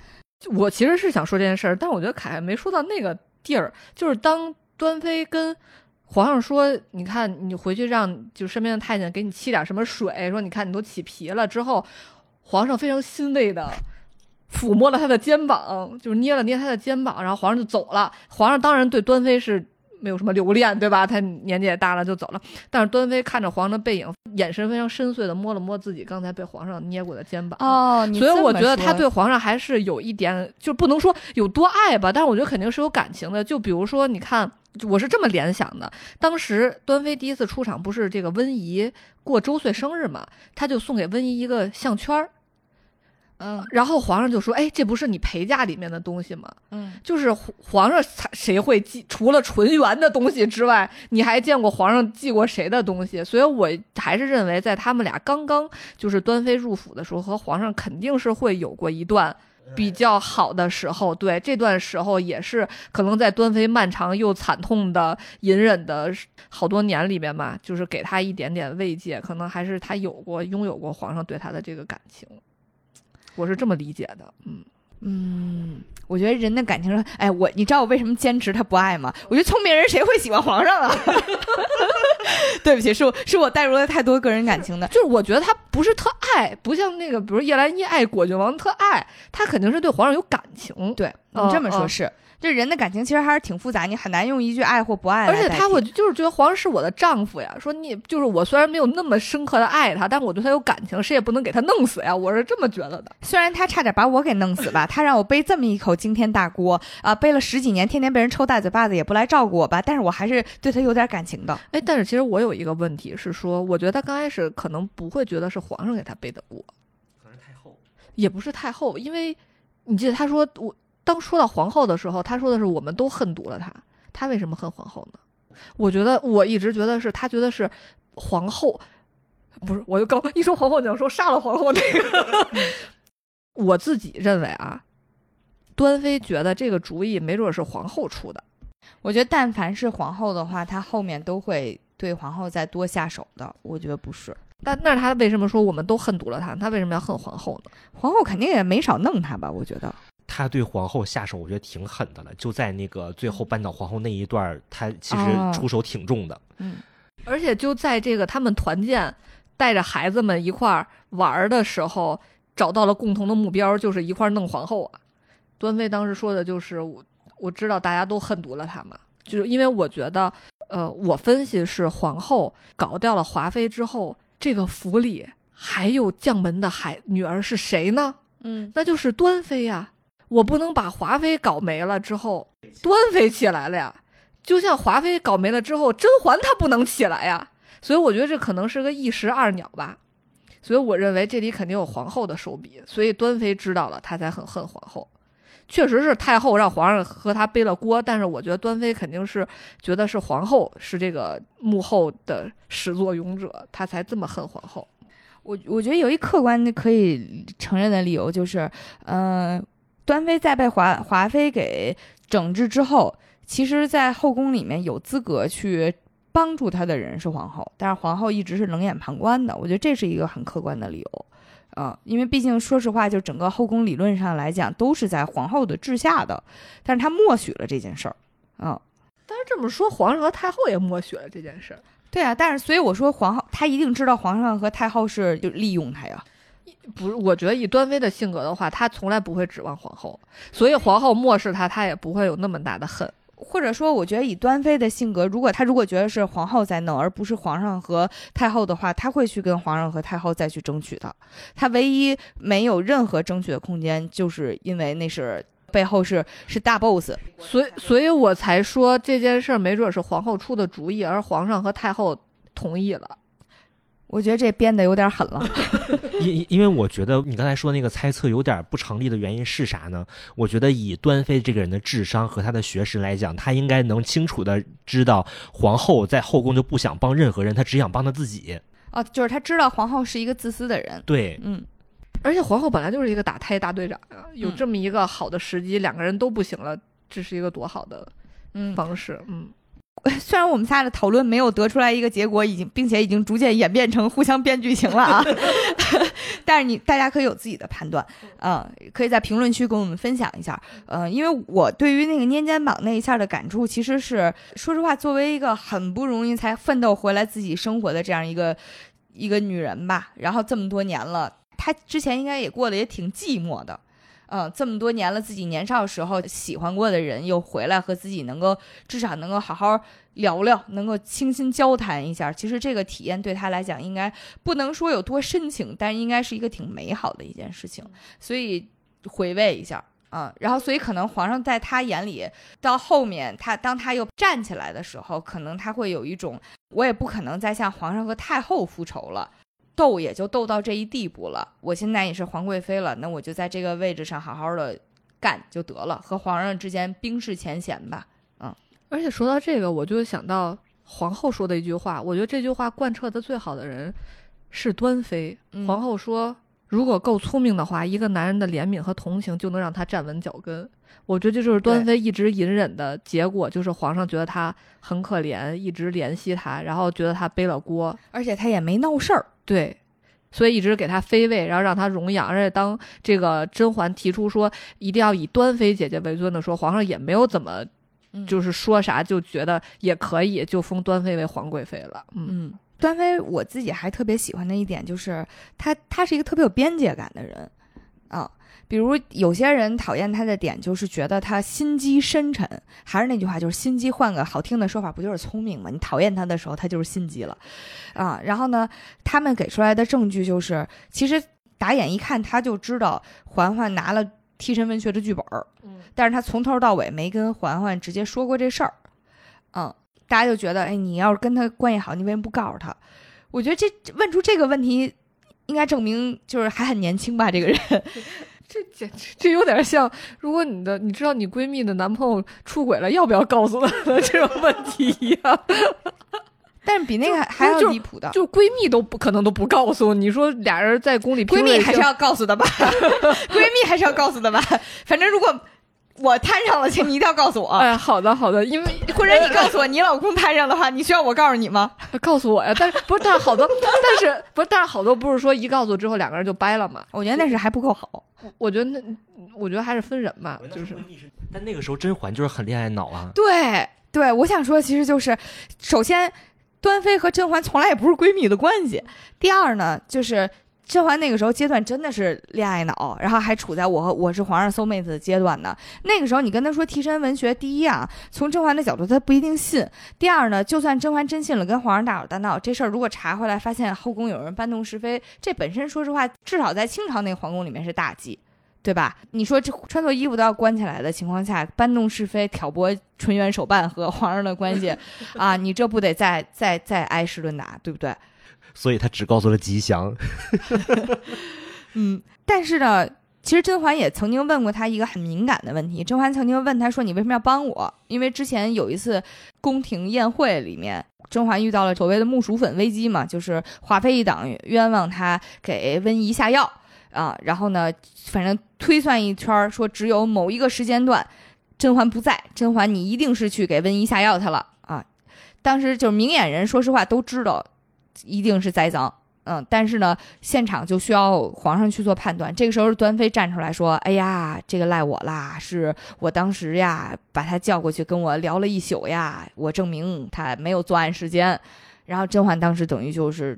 [SPEAKER 2] 我其实是想说这件事儿，但我觉得凯没说到那个地儿，就是当端妃跟。皇上说：“你看，你回去让就身边的太监给你沏点什么水。说你看你都起皮了。之后，皇上非常欣慰的抚摸了他的肩膀，就是捏了捏他的肩膀，然后皇上就走了。皇上当然对端妃是没有什么留恋，对吧？他年纪也大了，就走了。但是端妃看着皇上的背影，眼神非常深邃的摸了摸自己刚才被皇上捏过的肩膀。
[SPEAKER 1] 哦，
[SPEAKER 2] 所以我觉得他对皇上还是有一点，就不能说有多爱吧，但是我觉得肯定是有感情的。就比如说，你看。”我是这么联想的，当时端妃第一次出场不是这个温仪过周岁生日嘛，他就送给温仪一个项圈儿，
[SPEAKER 1] 嗯，
[SPEAKER 2] 然后皇上就说：“哎，这不是你陪嫁里面的东西吗？”
[SPEAKER 1] 嗯，
[SPEAKER 2] 就是皇上谁会寄除了纯元的东西之外，你还见过皇上寄过谁的东西？所以我还是认为，在他们俩刚刚就是端妃入府的时候，和皇上肯定是会有过一段。比较好的时候，对这段时候也是可能在端妃漫长又惨痛的隐忍的好多年里面吧，就是给他一点点慰藉，可能还是他有过拥有过皇上对他的这个感情，我是这么理解的，嗯
[SPEAKER 1] 嗯。我觉得人的感情上，哎，我你知道我为什么坚持他不爱吗？我觉得聪明人谁会喜欢皇上啊？对不起，是我是我带入了太多个人感情的，
[SPEAKER 2] 就是我觉得他不是特爱，不像那个，比如叶澜依爱果郡王特爱，他肯定是对皇上有感情。
[SPEAKER 1] 对你这么说，是。这人的感情其实还是挺复杂，你很难用一句爱或不爱。
[SPEAKER 2] 而且他，会就是觉得皇上是我的丈夫呀。说你就是我，虽然没有那么深刻的爱他，但我对他有感情，谁也不能给他弄死呀。我是这么觉得的。
[SPEAKER 1] 虽然他差点把我给弄死吧，他让我背这么一口惊天大锅啊，背了十几年，天天被人抽大嘴巴子，也不来照顾我吧。但是我还是对他有点感情的。
[SPEAKER 2] 哎，但是其实我有一个问题是说，我觉得他刚开始可能不会觉得是皇上给他背的锅，
[SPEAKER 3] 可能太后，
[SPEAKER 2] 也不是太后，因为你记得他说我。当说到皇后的时候，他说的是我们都恨毒了她。她为什么恨皇后呢？我觉得我一直觉得是她觉得是皇后，不是我就刚一说皇后，你要说杀了皇后那个。我自己认为啊，端妃觉得这个主意没准是皇后出的。
[SPEAKER 1] 我觉得但凡是皇后的话，她后面都会对皇后再多下手的。我觉得不是。
[SPEAKER 2] 但那他为什么说我们都恨毒了她？他为什么要恨皇后呢？
[SPEAKER 1] 皇后肯定也没少弄她吧？我觉得。
[SPEAKER 3] 他对皇后下手，我觉得挺狠的了。就在那个最后扳倒皇后那一段，他其实出手挺重的。
[SPEAKER 1] 嗯，
[SPEAKER 2] 而且就在这个他们团建，带着孩子们一块儿玩的时候，找到了共同的目标，就是一块儿弄皇后啊。端妃当时说的就是我，我知道大家都恨毒了她嘛，就是因为我觉得，呃，我分析是皇后搞掉了华妃之后，这个府里还有将门的孩女儿是谁呢？
[SPEAKER 1] 嗯，
[SPEAKER 2] 那就是端妃呀。我不能把华妃搞没了之后，端妃起来了呀。就像华妃搞没了之后，甄嬛她不能起来呀。所以我觉得这可能是个一石二鸟吧。所以我认为这里肯定有皇后的手笔。所以端妃知道了，她才很恨皇后。确实是太后让皇上和她背了锅，但是我觉得端妃肯定是觉得是皇后是这个幕后的始作俑者，她才这么恨皇后。
[SPEAKER 1] 我我觉得有一客观可以承认的理由就是，嗯。端妃在被华华妃给整治之后，其实，在后宫里面有资格去帮助她的人是皇后，但是皇后一直是冷眼旁观的。我觉得这是一个很客观的理由，啊、因为毕竟说实话，就整个后宫理论上来讲都是在皇后的治下的，但是她默许了这件事儿，啊、
[SPEAKER 2] 但是这么说，皇上和太后也默许了这件事儿。
[SPEAKER 1] 对啊，但是所以我说皇后，她一定知道皇上和太后是就利用她呀。
[SPEAKER 2] 不是，我觉得以端妃的性格的话，她从来不会指望皇后，所以皇后漠视她，她也不会有那么大的恨。
[SPEAKER 1] 或者说，我觉得以端妃的性格，如果她如果觉得是皇后在弄，而不是皇上和太后的话，她会去跟皇上和太后再去争取的。她唯一没有任何争取的空间，就是因为那是背后是是大 boss。
[SPEAKER 2] 所以，所以我才说这件事儿没准是皇后出的主意，而皇上和太后同意了。
[SPEAKER 1] 我觉得这编的有点狠了。
[SPEAKER 3] 因因为我觉得你刚才说那个猜测有点不成立的原因是啥呢？我觉得以端妃这个人的智商和她的学识来讲，她应该能清楚的知道皇后在后宫就不想帮任何人，她只想帮她自己。
[SPEAKER 1] 哦，就是她知道皇后是一个自私的人。
[SPEAKER 3] 对，
[SPEAKER 1] 嗯，
[SPEAKER 2] 而且皇后本来就是一个打胎大队长啊，有
[SPEAKER 1] 嗯
[SPEAKER 2] 这么一个好的时机，两个人都不行了，这是一个多好的
[SPEAKER 1] 嗯，
[SPEAKER 2] 方式。嗯，
[SPEAKER 1] 虽然我们仨的讨论没有得出来一个结果，已经并且已经逐渐演变成互相编剧情了啊，但是你大家可以有自己的判断，嗯、可以在评论区跟我们分享一下，呃，因为我对于那个捏肩膀那一下的感触，其实是说实话，作为一个很不容易才奋斗回来自己生活的这样一个一个女人吧，然后这么多年了，她之前应该也过得也挺寂寞的。嗯，这么多年了，自己年少时候喜欢过的人又回来和自己能够至少能够好好聊聊，能够倾心交谈一下。其实这个体验对他来讲，应该不能说有多深情，但应该是一个挺美好的一件事情。所以回味一下啊、然后所以可能皇上在他眼里，到后面他当他又站起来的时候，可能他会有一种，我也不可能再向皇上和太后复仇了。斗也就斗到这一地步了，我现在也是皇贵妃了，那我就在这个位置上好好的干就得了，和皇上之间冰释前嫌吧。
[SPEAKER 2] 嗯而且说到这个，我就想到皇后说的一句话，我觉得这句话贯彻的最好的人是端妃。
[SPEAKER 1] 嗯
[SPEAKER 2] 皇后说：“如果够聪明的话，一个男人的怜悯和同情就能让他站稳脚跟。”我觉得这就是端妃一直隐忍的结果，就是皇上觉得她很可怜，一直怜惜她，然后觉得她背了锅，
[SPEAKER 1] 而且她也没闹事儿。
[SPEAKER 2] 对，所以一直给她妃位，然后让她荣养。而且当这个甄嬛提出说一定要以端妃姐姐为尊的时候，皇上也没有怎么
[SPEAKER 1] 嗯
[SPEAKER 2] 就是说啥就觉得也可以，就封端妃为皇贵妃了。嗯，
[SPEAKER 1] 嗯，端妃我自己还特别喜欢的一点就是他，他是一个特别有边界感的人啊。比如有些人讨厌他的点就是觉得他心机深沉，还是那句话，就是心机换个好听的说法，不就是聪明吗？你讨厌他的时候，他就是心机了啊。然后呢，他们给出来的证据就是，其实打眼一看他就知道嬛嬛拿了替身文学的剧本儿，
[SPEAKER 2] 嗯
[SPEAKER 1] 但是他从头到尾没跟嬛嬛直接说过这事儿，嗯，大家就觉得，哎，你要是跟他关系好，你为什么不告诉他？我觉得这问出这个问题，应该证明就是还很年轻吧，这个人。
[SPEAKER 2] 这简直这有点像，如果你的你知道你闺蜜的男朋友出轨了，要不要告诉她的这种问题一样。
[SPEAKER 1] 但是比那个还还要离谱的，
[SPEAKER 2] 就闺蜜都不可能都不告诉你说俩人在宫里
[SPEAKER 1] 闺蜜还是
[SPEAKER 2] 要
[SPEAKER 1] 要告诉的吧，闺蜜还是要告诉的吧。反正如果我摊上了，请你一定要告诉我，
[SPEAKER 2] 哎，好的好的，因为
[SPEAKER 1] 或者你告诉我你老公摊上的话，你需要我告诉你吗？
[SPEAKER 2] 告诉我呀，但是不是，但是好多，但是不是，但是好多不是说一告诉之后两个人就掰了嘛？
[SPEAKER 1] 我觉得那是还不够好。
[SPEAKER 2] 我觉得那，我觉得还是分人嘛，就是
[SPEAKER 3] 但那个时候甄嬛就是很恋爱脑啊。
[SPEAKER 1] 对对，我想说，其实就是首先，端妃和甄嬛从来也不是闺蜜的关系。第二呢，就是甄嬛那个时候阶段真的是恋爱脑，然后还处在我和我是皇上搜妹子的阶段呢。那个时候你跟他说替身文学，第一啊，从甄嬛的角度他不一定信；第二呢，就算甄嬛真信了，跟皇上大吵大闹，这事儿如果查回来发现后宫有人搬弄是非，这本身说实话，至少在清朝那个皇宫里面是大忌。对吧？你说这穿错衣服都要关起来的情况下，搬弄是非、挑拨纯元手办和皇上的关系，啊，你这不得再再再挨十顿打，对不对？
[SPEAKER 3] 所以他只告诉了吉祥。
[SPEAKER 1] 嗯，但是呢，其实甄嬛也曾经问过他一个很敏感的问题。甄嬛曾经问他说：“你为什么要帮我？”因为之前有一次宫廷宴会里面，甄嬛遇到了所谓的木薯粉危机嘛，就是华妃一党冤枉他给温宜下药啊，然后呢，反正推算一圈儿，说只有某一个时间段甄嬛不在，甄嬛你一定是去给温宜下药去了啊。当时就是明眼人，说实话都知道一定是栽赃。嗯，但是呢，现场就需要皇上去做判断。这个时候，端妃站出来说：“哎呀，这个赖我啦，是我当时呀把他叫过去跟我聊了一宿呀，我证明他没有作案时间。”然后甄嬛当时等于就是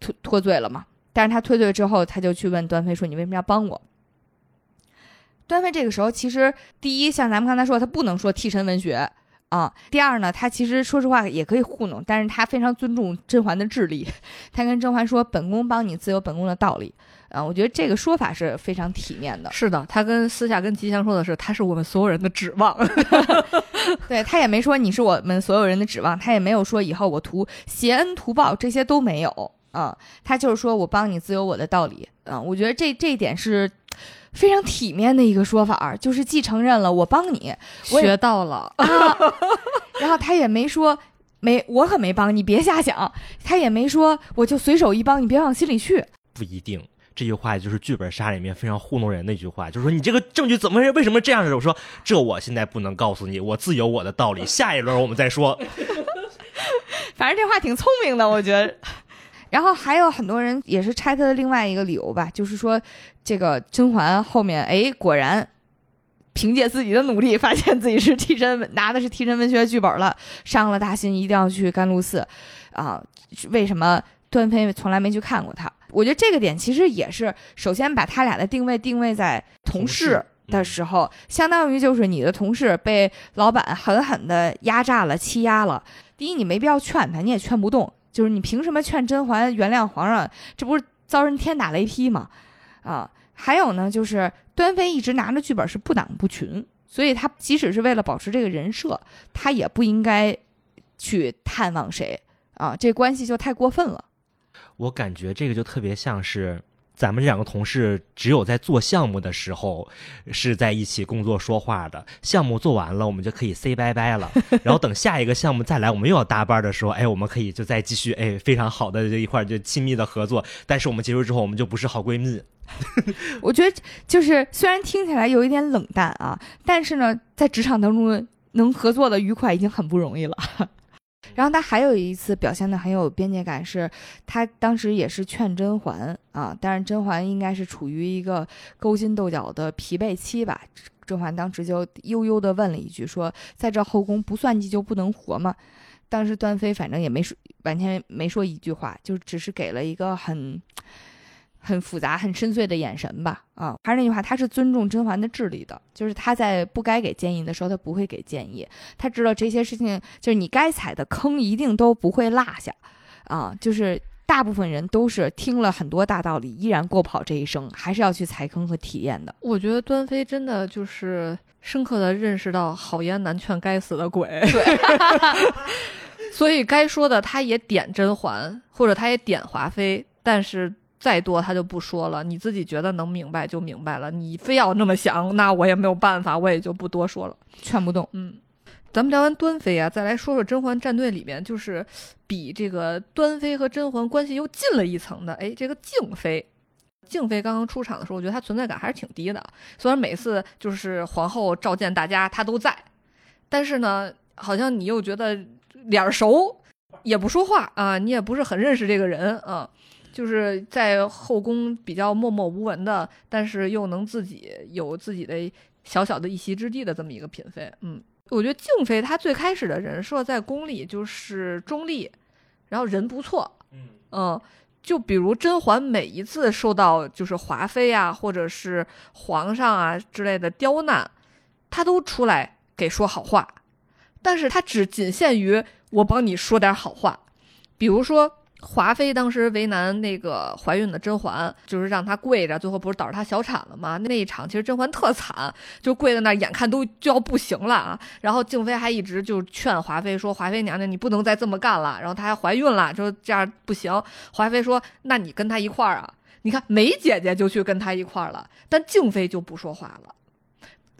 [SPEAKER 1] 脱脱罪了嘛。但是他脱罪之后，他就去问端妃说：“你为什么要帮我？”端妃这个时候其实第一，像咱们刚才说，他不能说替身文学。啊，第二呢，他其实说实话也可以糊弄，但是他非常尊重甄嬛的智力，他跟甄嬛说：“本宫帮你自有本宫的道理。”啊，我觉得这个说法是非常体面的。
[SPEAKER 2] 是的，他跟私下跟吉祥说的是，他是我们所有人的指望。
[SPEAKER 1] 对他也没说你是我们所有人的指望，他也没有说以后我图挟恩图报，这些都没有。啊，他就是说我帮你自有我的道理。啊，我觉得这这一点是。非常体面的一个说法，就是既承认了我帮你，
[SPEAKER 2] 学到了
[SPEAKER 1] 啊，然后他也没说没我可没帮你，别瞎想，他也没说我就随手一帮你，别往心里去。
[SPEAKER 3] 不一定，这句话就是剧本杀里面非常糊弄人的一句话，就是说你这个证据怎么为什么这样子？我说这我现在不能告诉你，我自有我的道理，下一轮我们再说。
[SPEAKER 1] 反正这话挺聪明的，我觉得。然后还有很多人也是拆他的另外一个理由吧，就是说，这个甄嬛后面哎，果然凭借自己的努力，发现自己是替身拿的是替身文学剧本了，伤了大心，一定要去甘露寺啊？为什么端妃从来没去看过他？我觉得这个点其实也是，首先把他俩的定位定位在同事的时候，相当于就是你的同事被老板狠狠的压榨了、欺压了。第一，你没必要劝他，你也劝不动。就是你凭什么劝甄嬛原谅皇上？这不是遭人天打雷劈吗？啊，还有呢，就是端妃一直拿着剧本是不党不群，所以她即使是为了保持这个人设，她也不应该去探望谁啊，这关系就太过分了。
[SPEAKER 3] 我感觉这个就特别像是。咱们这两个同事只有在做项目的时候是在一起工作说话的，项目做完了，我们就可以 say 拜拜了。然后等下一个项目再来，我们又要搭班的时候，哎，我们可以就再继续哎非常好的这一块就亲密的合作。但是我们结束之后，我们就不是好闺蜜。
[SPEAKER 1] 我觉得就是虽然听起来有一点冷淡啊，但是呢，在职场当中能合作的愉快已经很不容易了。然后他还有一次表现的很有边界感，是他当时也是劝甄嬛啊，但是甄嬛应该是处于一个勾心斗角的疲惫期吧。甄嬛当时就悠悠的问了一句，说：“在这后宫不算计就不能活吗？”当时端妃反正也没说，完全没说一句话，就只是给了一个很。很复杂、很深邃的眼神吧，啊，还是那句话，他是尊重甄嬛的智力的，就是他在不该给建议的时候，他不会给建议，他知道这些事情，就是你该踩的坑一定都不会落下，啊，就是大部分人都是听了很多大道理，依然过不好这一生，还是要去踩坑和体验的。
[SPEAKER 2] 我觉得端妃真的就是深刻的认识到好言难劝该死的鬼，
[SPEAKER 1] 对，
[SPEAKER 2] 所以该说的他也点甄嬛，或者他也点华妃，但是。再多他就不说了，你自己觉得能明白就明白了。你非要那么想，那我也没有办法，我也就不多说了，
[SPEAKER 1] 劝不动。
[SPEAKER 2] 嗯，咱们聊完端妃啊，再来说说甄嬛战队里面，就是比这个端妃和甄嬛关系又近了一层的。哎，这个静妃，静妃刚刚出场的时候，我觉得她存在感还是挺低的。虽然每次就是皇后召见大家，她都在，但是呢，好像你又觉得脸熟，也不说话啊，你也不是很认识这个人啊。就是在后宫比较默默无闻的，但是又能自己有自己的小小的一席之地的这么一个嫔妃。嗯，我觉得静妃她最开始的人设在宫里就是中立，然后人不错。嗯就比如甄嬛每一次受到就是华妃啊，或者是皇上啊之类的刁难，她都出来给说好话，但是她只仅限于我帮你说点好话，比如说。华妃当时为难那个怀孕的甄嬛，就是让她跪着，最后不是导致她小产了吗？那一场其实甄嬛特惨，就跪在那儿，眼看都就要不行了啊。然后静妃还一直就劝华妃说：“华妃娘娘，你不能再这么干了。”然后她还怀孕了，说这样不行。华妃说：“那你跟她一块儿啊？你看梅姐姐就去跟她一块儿了，但静妃就不说话了。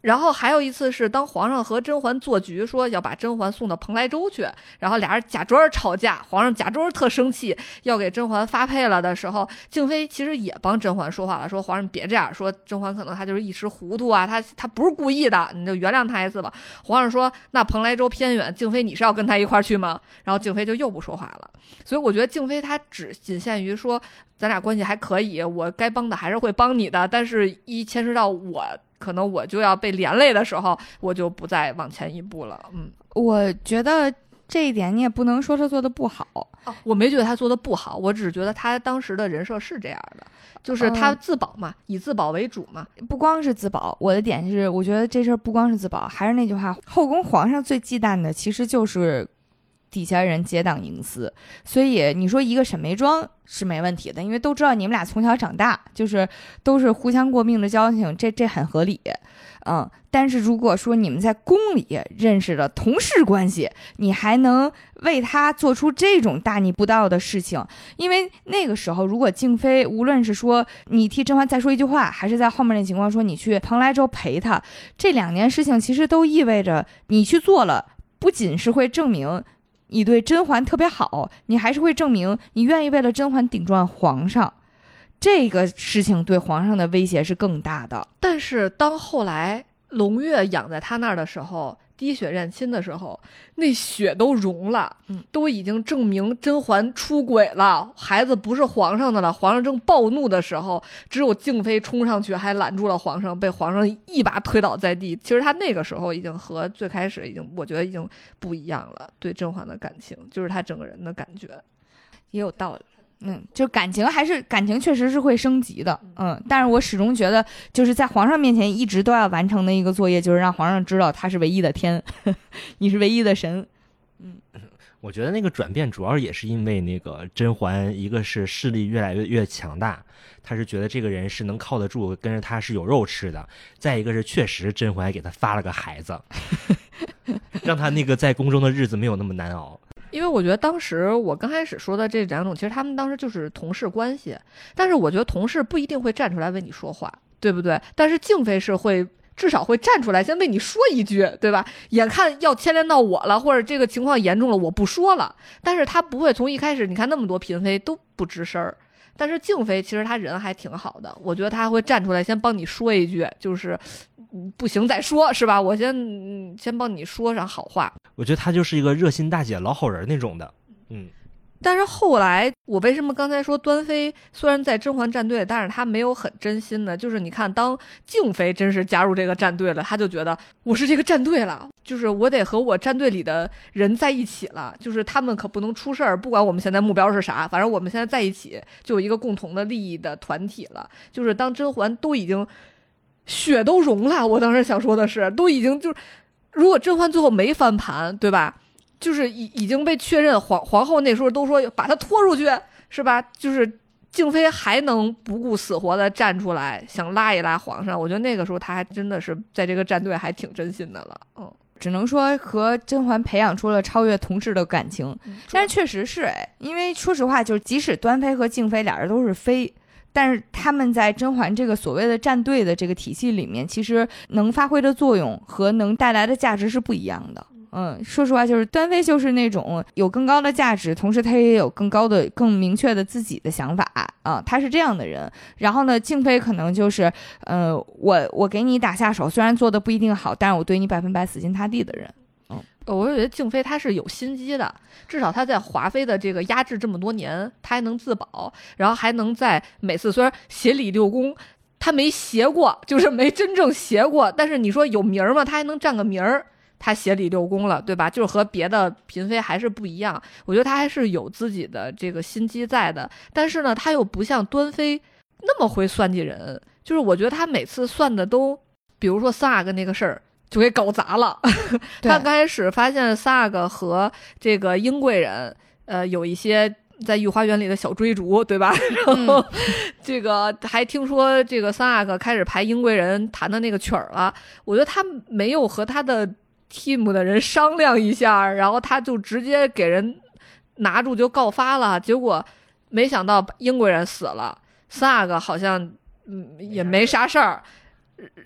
[SPEAKER 2] 然后还有一次是当皇上和甄嬛做局，说要把甄嬛送到蓬莱州去，然后俩人假装吵架，皇上假装特生气，要给甄嬛发配了的时候，静妃其实也帮甄嬛说话了，说皇上别这样，说甄嬛可能她就是一时糊涂啊，她她不是故意的，你就原谅她一次吧。皇上说那蓬莱州偏远，静妃你是要跟她一块儿去吗？然后静妃就又不说话了。所以我觉得静妃她只仅限于说咱俩关系还可以，我该帮的还是会帮你的，但是一牵涉到我。可能我就要被连累的时候，我就不再往前一步了。嗯，
[SPEAKER 1] 我觉得这一点你也不能说他做的不好。
[SPEAKER 2] 哦，我没觉得他做的不好，我只是觉得他当时的人设是这样的，就是他自保嘛，以自保为主嘛。
[SPEAKER 1] 不光是自保，我的点是，我觉得这事儿不光是自保，还是那句话，后宫皇上最忌惮的其实就是底下人结党营私。所以你说一个沈眉庄是没问题的，因为都知道你们俩从小长大，就是都是互相过命的交情，这这很合理。嗯，但是如果说你们在宫里认识了同事关系，你还能为他做出这种大逆不道的事情？因为那个时候，如果静妃无论是说你替甄嬛再说一句话，还是在后面那情况说你去蓬莱州陪他，这两件事情其实都意味着你去做了，不仅是会证明你对甄嬛特别好，你还是会证明你愿意为了甄嬛顶撞皇上。这个事情对皇上的威胁是更大的。
[SPEAKER 2] 但是当后来胧月养在他那儿的时候，滴血认亲的时候，那血都融了，
[SPEAKER 1] 嗯，
[SPEAKER 2] 都已经证明甄嬛出轨了，孩子不是皇上的了。皇上正暴怒的时候，只有静妃冲上去还拦住了皇上，被皇上一把推倒在地。其实他那个时候已经和最开始已经，我觉得已经不一样了。对甄嬛的感情，就是他整个人的感觉，
[SPEAKER 1] 也有道理。嗯，就感情还是感情，确实是会升级的。嗯，但是我始终觉得，就是在皇上面前一直都要完成的一个作业，就是让皇上知道他是唯一的天，你是唯一的神。嗯，
[SPEAKER 3] 我觉得那个转变主要也是因为那个甄嬛，一个是势力越来越越强大，他是觉得这个人是能靠得住，跟着他是有肉吃的；再一个是确实甄嬛给他发了个孩子，让他那个在宫中的日子没有那么难熬。
[SPEAKER 2] 因为我觉得当时我刚开始说的这两种，其实他们当时就是同事关系。但是我觉得同事不一定会站出来为你说话，对不对？但是静妃是会至少会站出来先为你说一句，对吧？眼看要牵连到我了，或者这个情况严重了，我不说了。但是他不会从一开始，你看那么多嫔妃都不吱声儿。但是静妃其实她人还挺好的，我觉得她会站出来先帮你说一句，就是不行再说，是吧？我先先帮你说上好话。
[SPEAKER 3] 我觉得她就是一个热心大姐、老好人那种的，嗯。
[SPEAKER 2] 但是后来，我为什么刚才说端妃虽然在甄嬛战队，但是她没有很真心呢？就是你看，当静妃真是加入这个战队了，她就觉得我是这个战队了，就是我得和我战队里的人在一起了，就是他们可不能出事儿，不管我们现在目标是啥，反正我们现在在一起就有一个共同的利益的团体了。就是当甄嬛都已经血都融了，我当时想说的是，都已经就是，如果甄嬛最后没翻盘，对吧？就是已已经被确认，皇皇后那时候都说把她拖出去，是吧？就是静妃还能不顾死活的站出来，想拉一拉皇上。我觉得那个时候她还真的是在这个战队还挺真心的了。嗯，
[SPEAKER 1] 只能说和甄嬛培养出了超越同事的感情。但是确实是哎，因为说实话，就是即使端妃和静妃俩人都是妃，但是他们在甄嬛这个所谓的战队的这个体系里面，其实能发挥的作用和能带来的价值是不一样的。嗯，说实话，就是端妃就是那种有更高的价值，同时她也有更高的、更明确的自己的想法啊，她是这样的人。然后呢，静妃可能就是，呃，我我给你打下手，虽然做的不一定好，但是我对你百分百死心塌地的人。
[SPEAKER 2] 嗯，我觉得静妃她是有心机的，至少她在华妃的这个压制这么多年，她还能自保，然后还能在每次虽然协理六宫，她没协过，就是没真正协过，但是你说有名儿嘛，她还能占个名儿。他协理六宫了，对吧？就是和别的嫔妃还是不一样。我觉得他还是有自己的这个心机在的，但是呢，他又不像端妃那么会算计人。就是我觉得他每次算的都，比如说三阿哥那个事儿就给搞砸了。他刚开始发现萨个和这个英贵人，呃，有一些在御花园里的小追逐，对吧？然后这个还听说这个萨个开始排英贵人弹的那个曲儿了。我觉得他没有和他的。Team 的人商量一下，然后他就直接给人拿住就告发了，结果没想到英国人死了，三阿哥好像嗯也没啥事儿，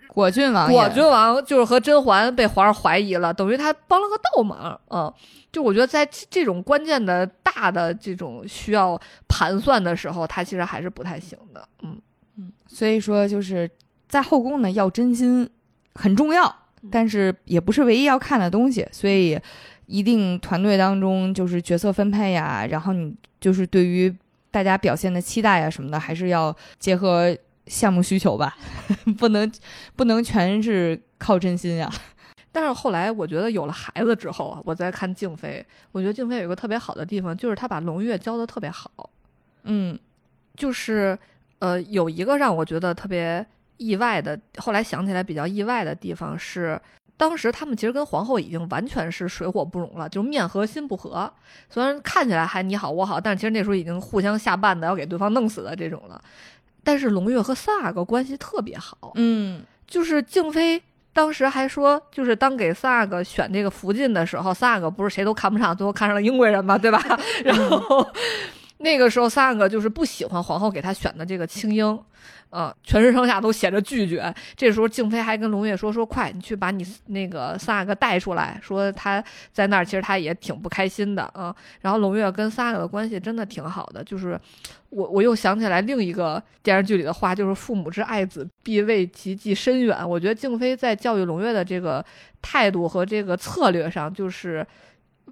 [SPEAKER 1] 果郡王，
[SPEAKER 2] 果郡王就是和甄嬛被皇上怀疑了，等于他帮了个倒忙。嗯，就我觉得在这这种关键的大的这种需要盘算的时候，他其实还是不太行的。嗯
[SPEAKER 1] 嗯，所以说就是在后宫呢，要真心很重要，但是也不是唯一要看的东西，所以一定团队当中就是角色分配呀，然后你就是对于大家表现的期待呀什么的，还是要结合。项目需求吧，不能不能全是靠真心呀。
[SPEAKER 2] 但是后来我觉得有了孩子之后啊，我再看静妃，我觉得静妃有一个特别好的地方，就是她把龙月教的特别好。
[SPEAKER 1] 嗯，
[SPEAKER 2] 就是呃，有一个让我觉得特别意外的，后来想起来比较意外的地方是，当时他们其实跟皇后已经完全是水火不容了，就是面和心不和。虽然看起来还你好我好，但是其实那时候已经互相下绊子，要给对方弄死的这种了。但是胧月和三阿哥关系特别好，
[SPEAKER 1] 嗯，
[SPEAKER 2] 就是静妃当时还说，就是当给三阿哥选这个福晋的时候，三阿哥不是谁都看不上，最后看上了英国人嘛，对吧？然后那个时候三阿哥就是不喜欢皇后给他选的这个青啊。嗯，全身上下都写着拒绝。这时候静妃还跟胧月说：“说快，你去把你那个三阿哥带出来。说他在那儿，其实他也挺不开心的啊。”然后胧月跟三阿哥的关系真的挺好的。就是我我又想起来另一个电视剧里的话，就是“父母之爱子，必为其计深远”。我觉得静妃在教育胧月的这个态度和这个策略上，就是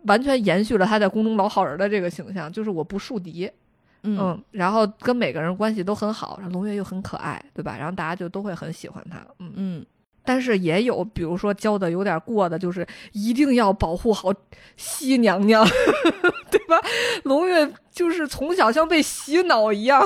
[SPEAKER 2] 完全延续了他在宫中老好人的这个形象，就是我不树敌。嗯，然后跟每个人关系都很好，然后龙月又很可爱，对吧？然后大家就都会很喜欢他。嗯
[SPEAKER 1] 嗯，
[SPEAKER 2] 但是也有，比如说教的有点过的，就是一定要保护好西娘娘，对吧？龙月。就是从小像被洗脑一样，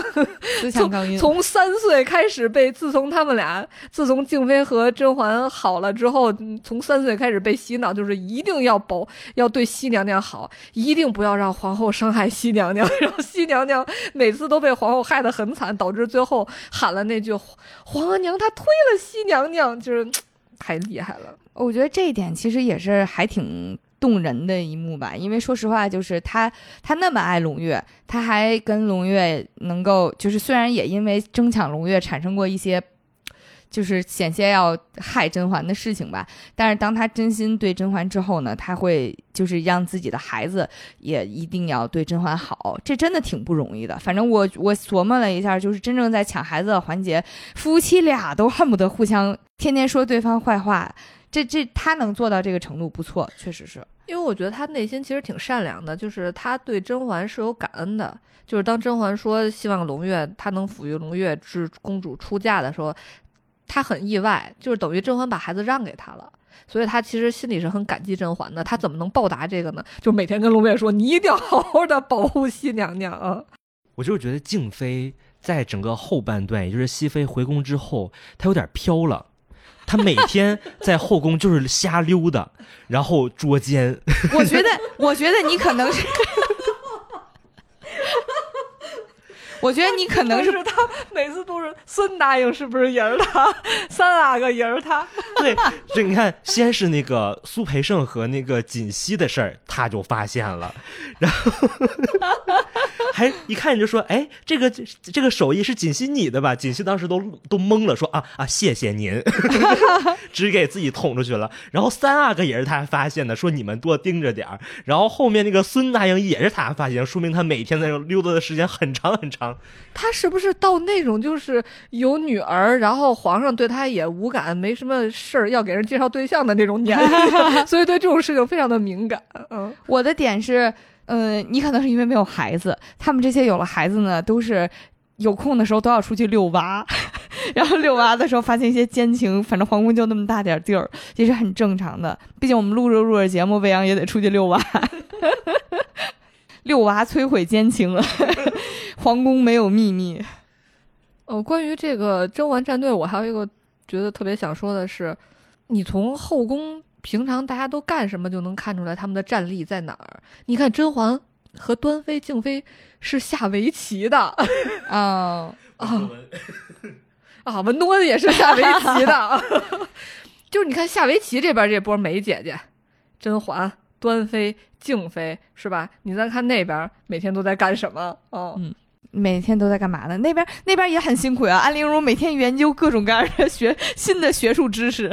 [SPEAKER 2] 从从三岁开始被，自从他们俩，自从静妃和甄嬛好了之后，从三岁开始被洗脑，就是一定要保，要对熹娘娘好，一定不要让皇后伤害熹娘娘。然后熹娘娘每次都被皇后害得很惨，导致最后喊了那句“皇额娘她推了熹娘娘”，就是 太厉害了。
[SPEAKER 1] 我觉得这一点其实也是还挺。动人的一幕吧，因为说实话，就是他他那么爱胧月，他还跟胧月能够，就是虽然也因为争抢胧月产生过一些，就是险些要害甄嬛的事情吧，但是当他真心对甄嬛之后呢，他会就是让自己的孩子也一定要对甄嬛好，这真的挺不容易的。反正我我琢磨了一下，就是真正在抢孩子的环节，夫妻俩都恨不得互相天天说对方坏话。这这他能做到这个程度不错，确实是
[SPEAKER 2] 因为我觉得他内心其实挺善良的，就是他对甄嬛是有感恩的。就是当甄嬛说希望胧月她能抚育胧月之公主出嫁的时候，他很意外，就是等于甄嬛把孩子让给他了，所以他其实心里是很感激甄嬛的。他怎么能报答这个呢？就每天跟胧月说：“你一定要好好的保护熹娘娘啊！”
[SPEAKER 3] 我就是觉得静妃在整个后半段，也就是熹妃回宫之后，她有点飘了。他每天在后宫就是瞎溜达，然后捉奸。
[SPEAKER 1] 我觉得，我觉得你可能是。我觉得你可能
[SPEAKER 2] 是他每次都是孙答应，是不是也是他？三阿哥也是他。
[SPEAKER 3] 对，这你看，先是那个苏培盛和那个锦溪的事儿，他就发现了，然后 还一看你就说：“哎，这个这个手艺是锦溪你的吧？”锦溪当时都都懵了，说：“啊啊，谢谢您。”只给自己捅出去了。然后三阿哥也是他发现的，说：“你们多盯着点儿。”然后后面那个孙答应也是他发现，说明他每天在这溜达的时间很长很长。
[SPEAKER 2] 他是不是到那种就是有女儿，然后皇上对他也无感，没什么事儿要给人介绍对象的那种年龄，所以对这种事情非常的敏感。嗯，
[SPEAKER 1] 我的点是，嗯，你可能是因为没有孩子，他们这些有了孩子呢，都是有空的时候都要出去遛娃，然后遛娃的时候发现一些奸情，反正皇宫就那么大点地儿，也是很正常的。毕竟我们录着录着节目，未央也得出去遛娃，遛娃摧毁奸情了。皇宫没有秘密。
[SPEAKER 2] 哦，关于这个甄嬛战队，我还有一个觉得特别想说的是，你从后宫平常大家都干什么就能看出来他们的战力在哪儿。你看甄嬛和端妃、静妃是下围棋的，
[SPEAKER 1] 啊
[SPEAKER 2] 啊啊！文东恩也是下围棋的，就是你看下围棋这边这波美姐姐，甄嬛、端妃、静妃是吧？你再看那边每天都在干什么？哦，
[SPEAKER 1] 嗯。每天都在干嘛呢？那边那边也很辛苦啊。安陵容每天研究各种各样的学新的学术知识。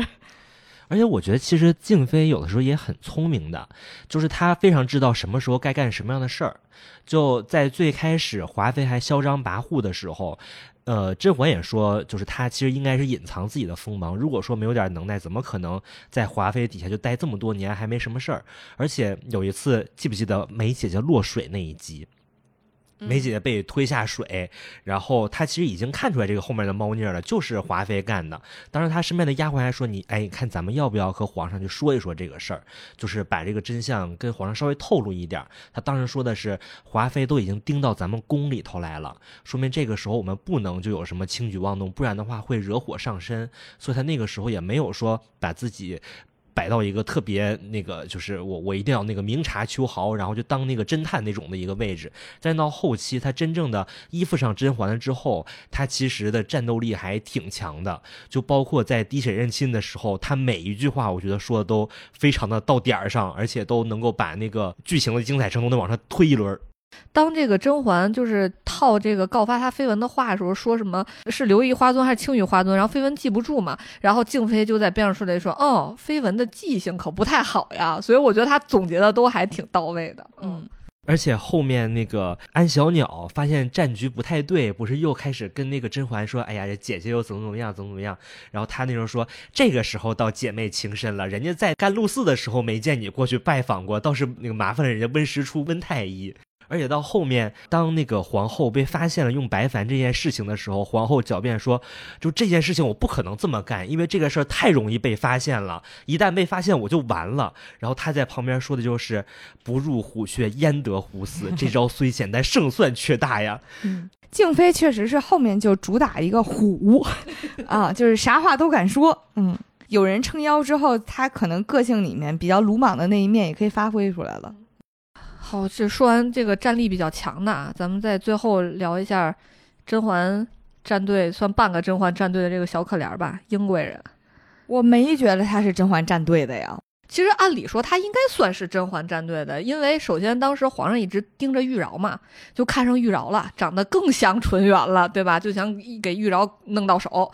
[SPEAKER 3] 而且我觉得，其实静妃有的时候也很聪明的，就是她非常知道什么时候该干什么样的事儿。就在最开始华妃还嚣张跋扈的时候，呃，甄嬛也说，就是她其实应该是隐藏自己的锋芒。如果说没有点能耐，怎么可能在华妃底下就待这么多年还没什么事儿？而且有一次，记不记得梅姐姐落水那一集？梅姐姐被推下水，然后她其实已经看出来这个后面的猫腻了，就是华妃干的。当时她身边的丫鬟还说：“你哎，看咱们要不要和皇上去说一说这个事儿，就是把这个真相跟皇上稍微透露一点。”她当时说的是：“华妃都已经盯到咱们宫里头来了，说明这个时候我们不能就有什么轻举妄动，不然的话会惹火上身。”所以她那个时候也没有说把自己。摆到一个特别那个，就是我我一定要那个明察秋毫，然后就当那个侦探那种的一个位置。但到后期，他真正的依附上甄嬛了之后，他其实的战斗力还挺强的。就包括在滴血认亲的时候，他每一句话，我觉得说的都非常的到点儿上，而且都能够把那个剧情的精彩程度能往上推一轮。
[SPEAKER 2] 当这个甄嬛就是套这个告发她绯闻的话的时候，说什么是刘姨花尊还是青羽花尊？然后绯闻记不住嘛，然后静妃就在边上说了一说：“哦，绯闻的记性可不太好呀。”所以我觉得她总结的都还挺到位的。嗯，
[SPEAKER 3] 而且后面那个安小鸟发现战局不太对，不是又开始跟那个甄嬛说：“哎呀，姐姐又怎么怎么样，怎么怎么样？”然后她那时候说：“这个时候到姐妹情深了，人家在甘露寺的时候没见你过去拜访过，倒是那个麻烦了人家温实初温太医。”而且到后面，当那个皇后被发现了用白矾这件事情的时候，皇后狡辩说：“就这件事情我不可能这么干，因为这个事儿太容易被发现了，一旦被发现我就完了。”然后他在旁边说的就是：“不入虎穴，焉得虎死？这招虽险，但胜算却大呀。”
[SPEAKER 1] 嗯，静妃确实是后面就主打一个虎 啊，就是啥话都敢说。嗯，有人撑腰之后，他可能个性里面比较鲁莽的那一面也可以发挥出来了。
[SPEAKER 2] 好，这说完这个战力比较强的啊，咱们在最后聊一下甄嬛战队，算半个甄嬛战队的这个小可怜吧，英贵人。
[SPEAKER 1] 我没觉得他是甄嬛战队的呀。
[SPEAKER 2] 其实按理说他应该算是甄嬛战队的，因为首先当时皇上一直盯着玉娆嘛，就看上玉娆了，长得更像纯元了，对吧？就想给玉娆弄到手。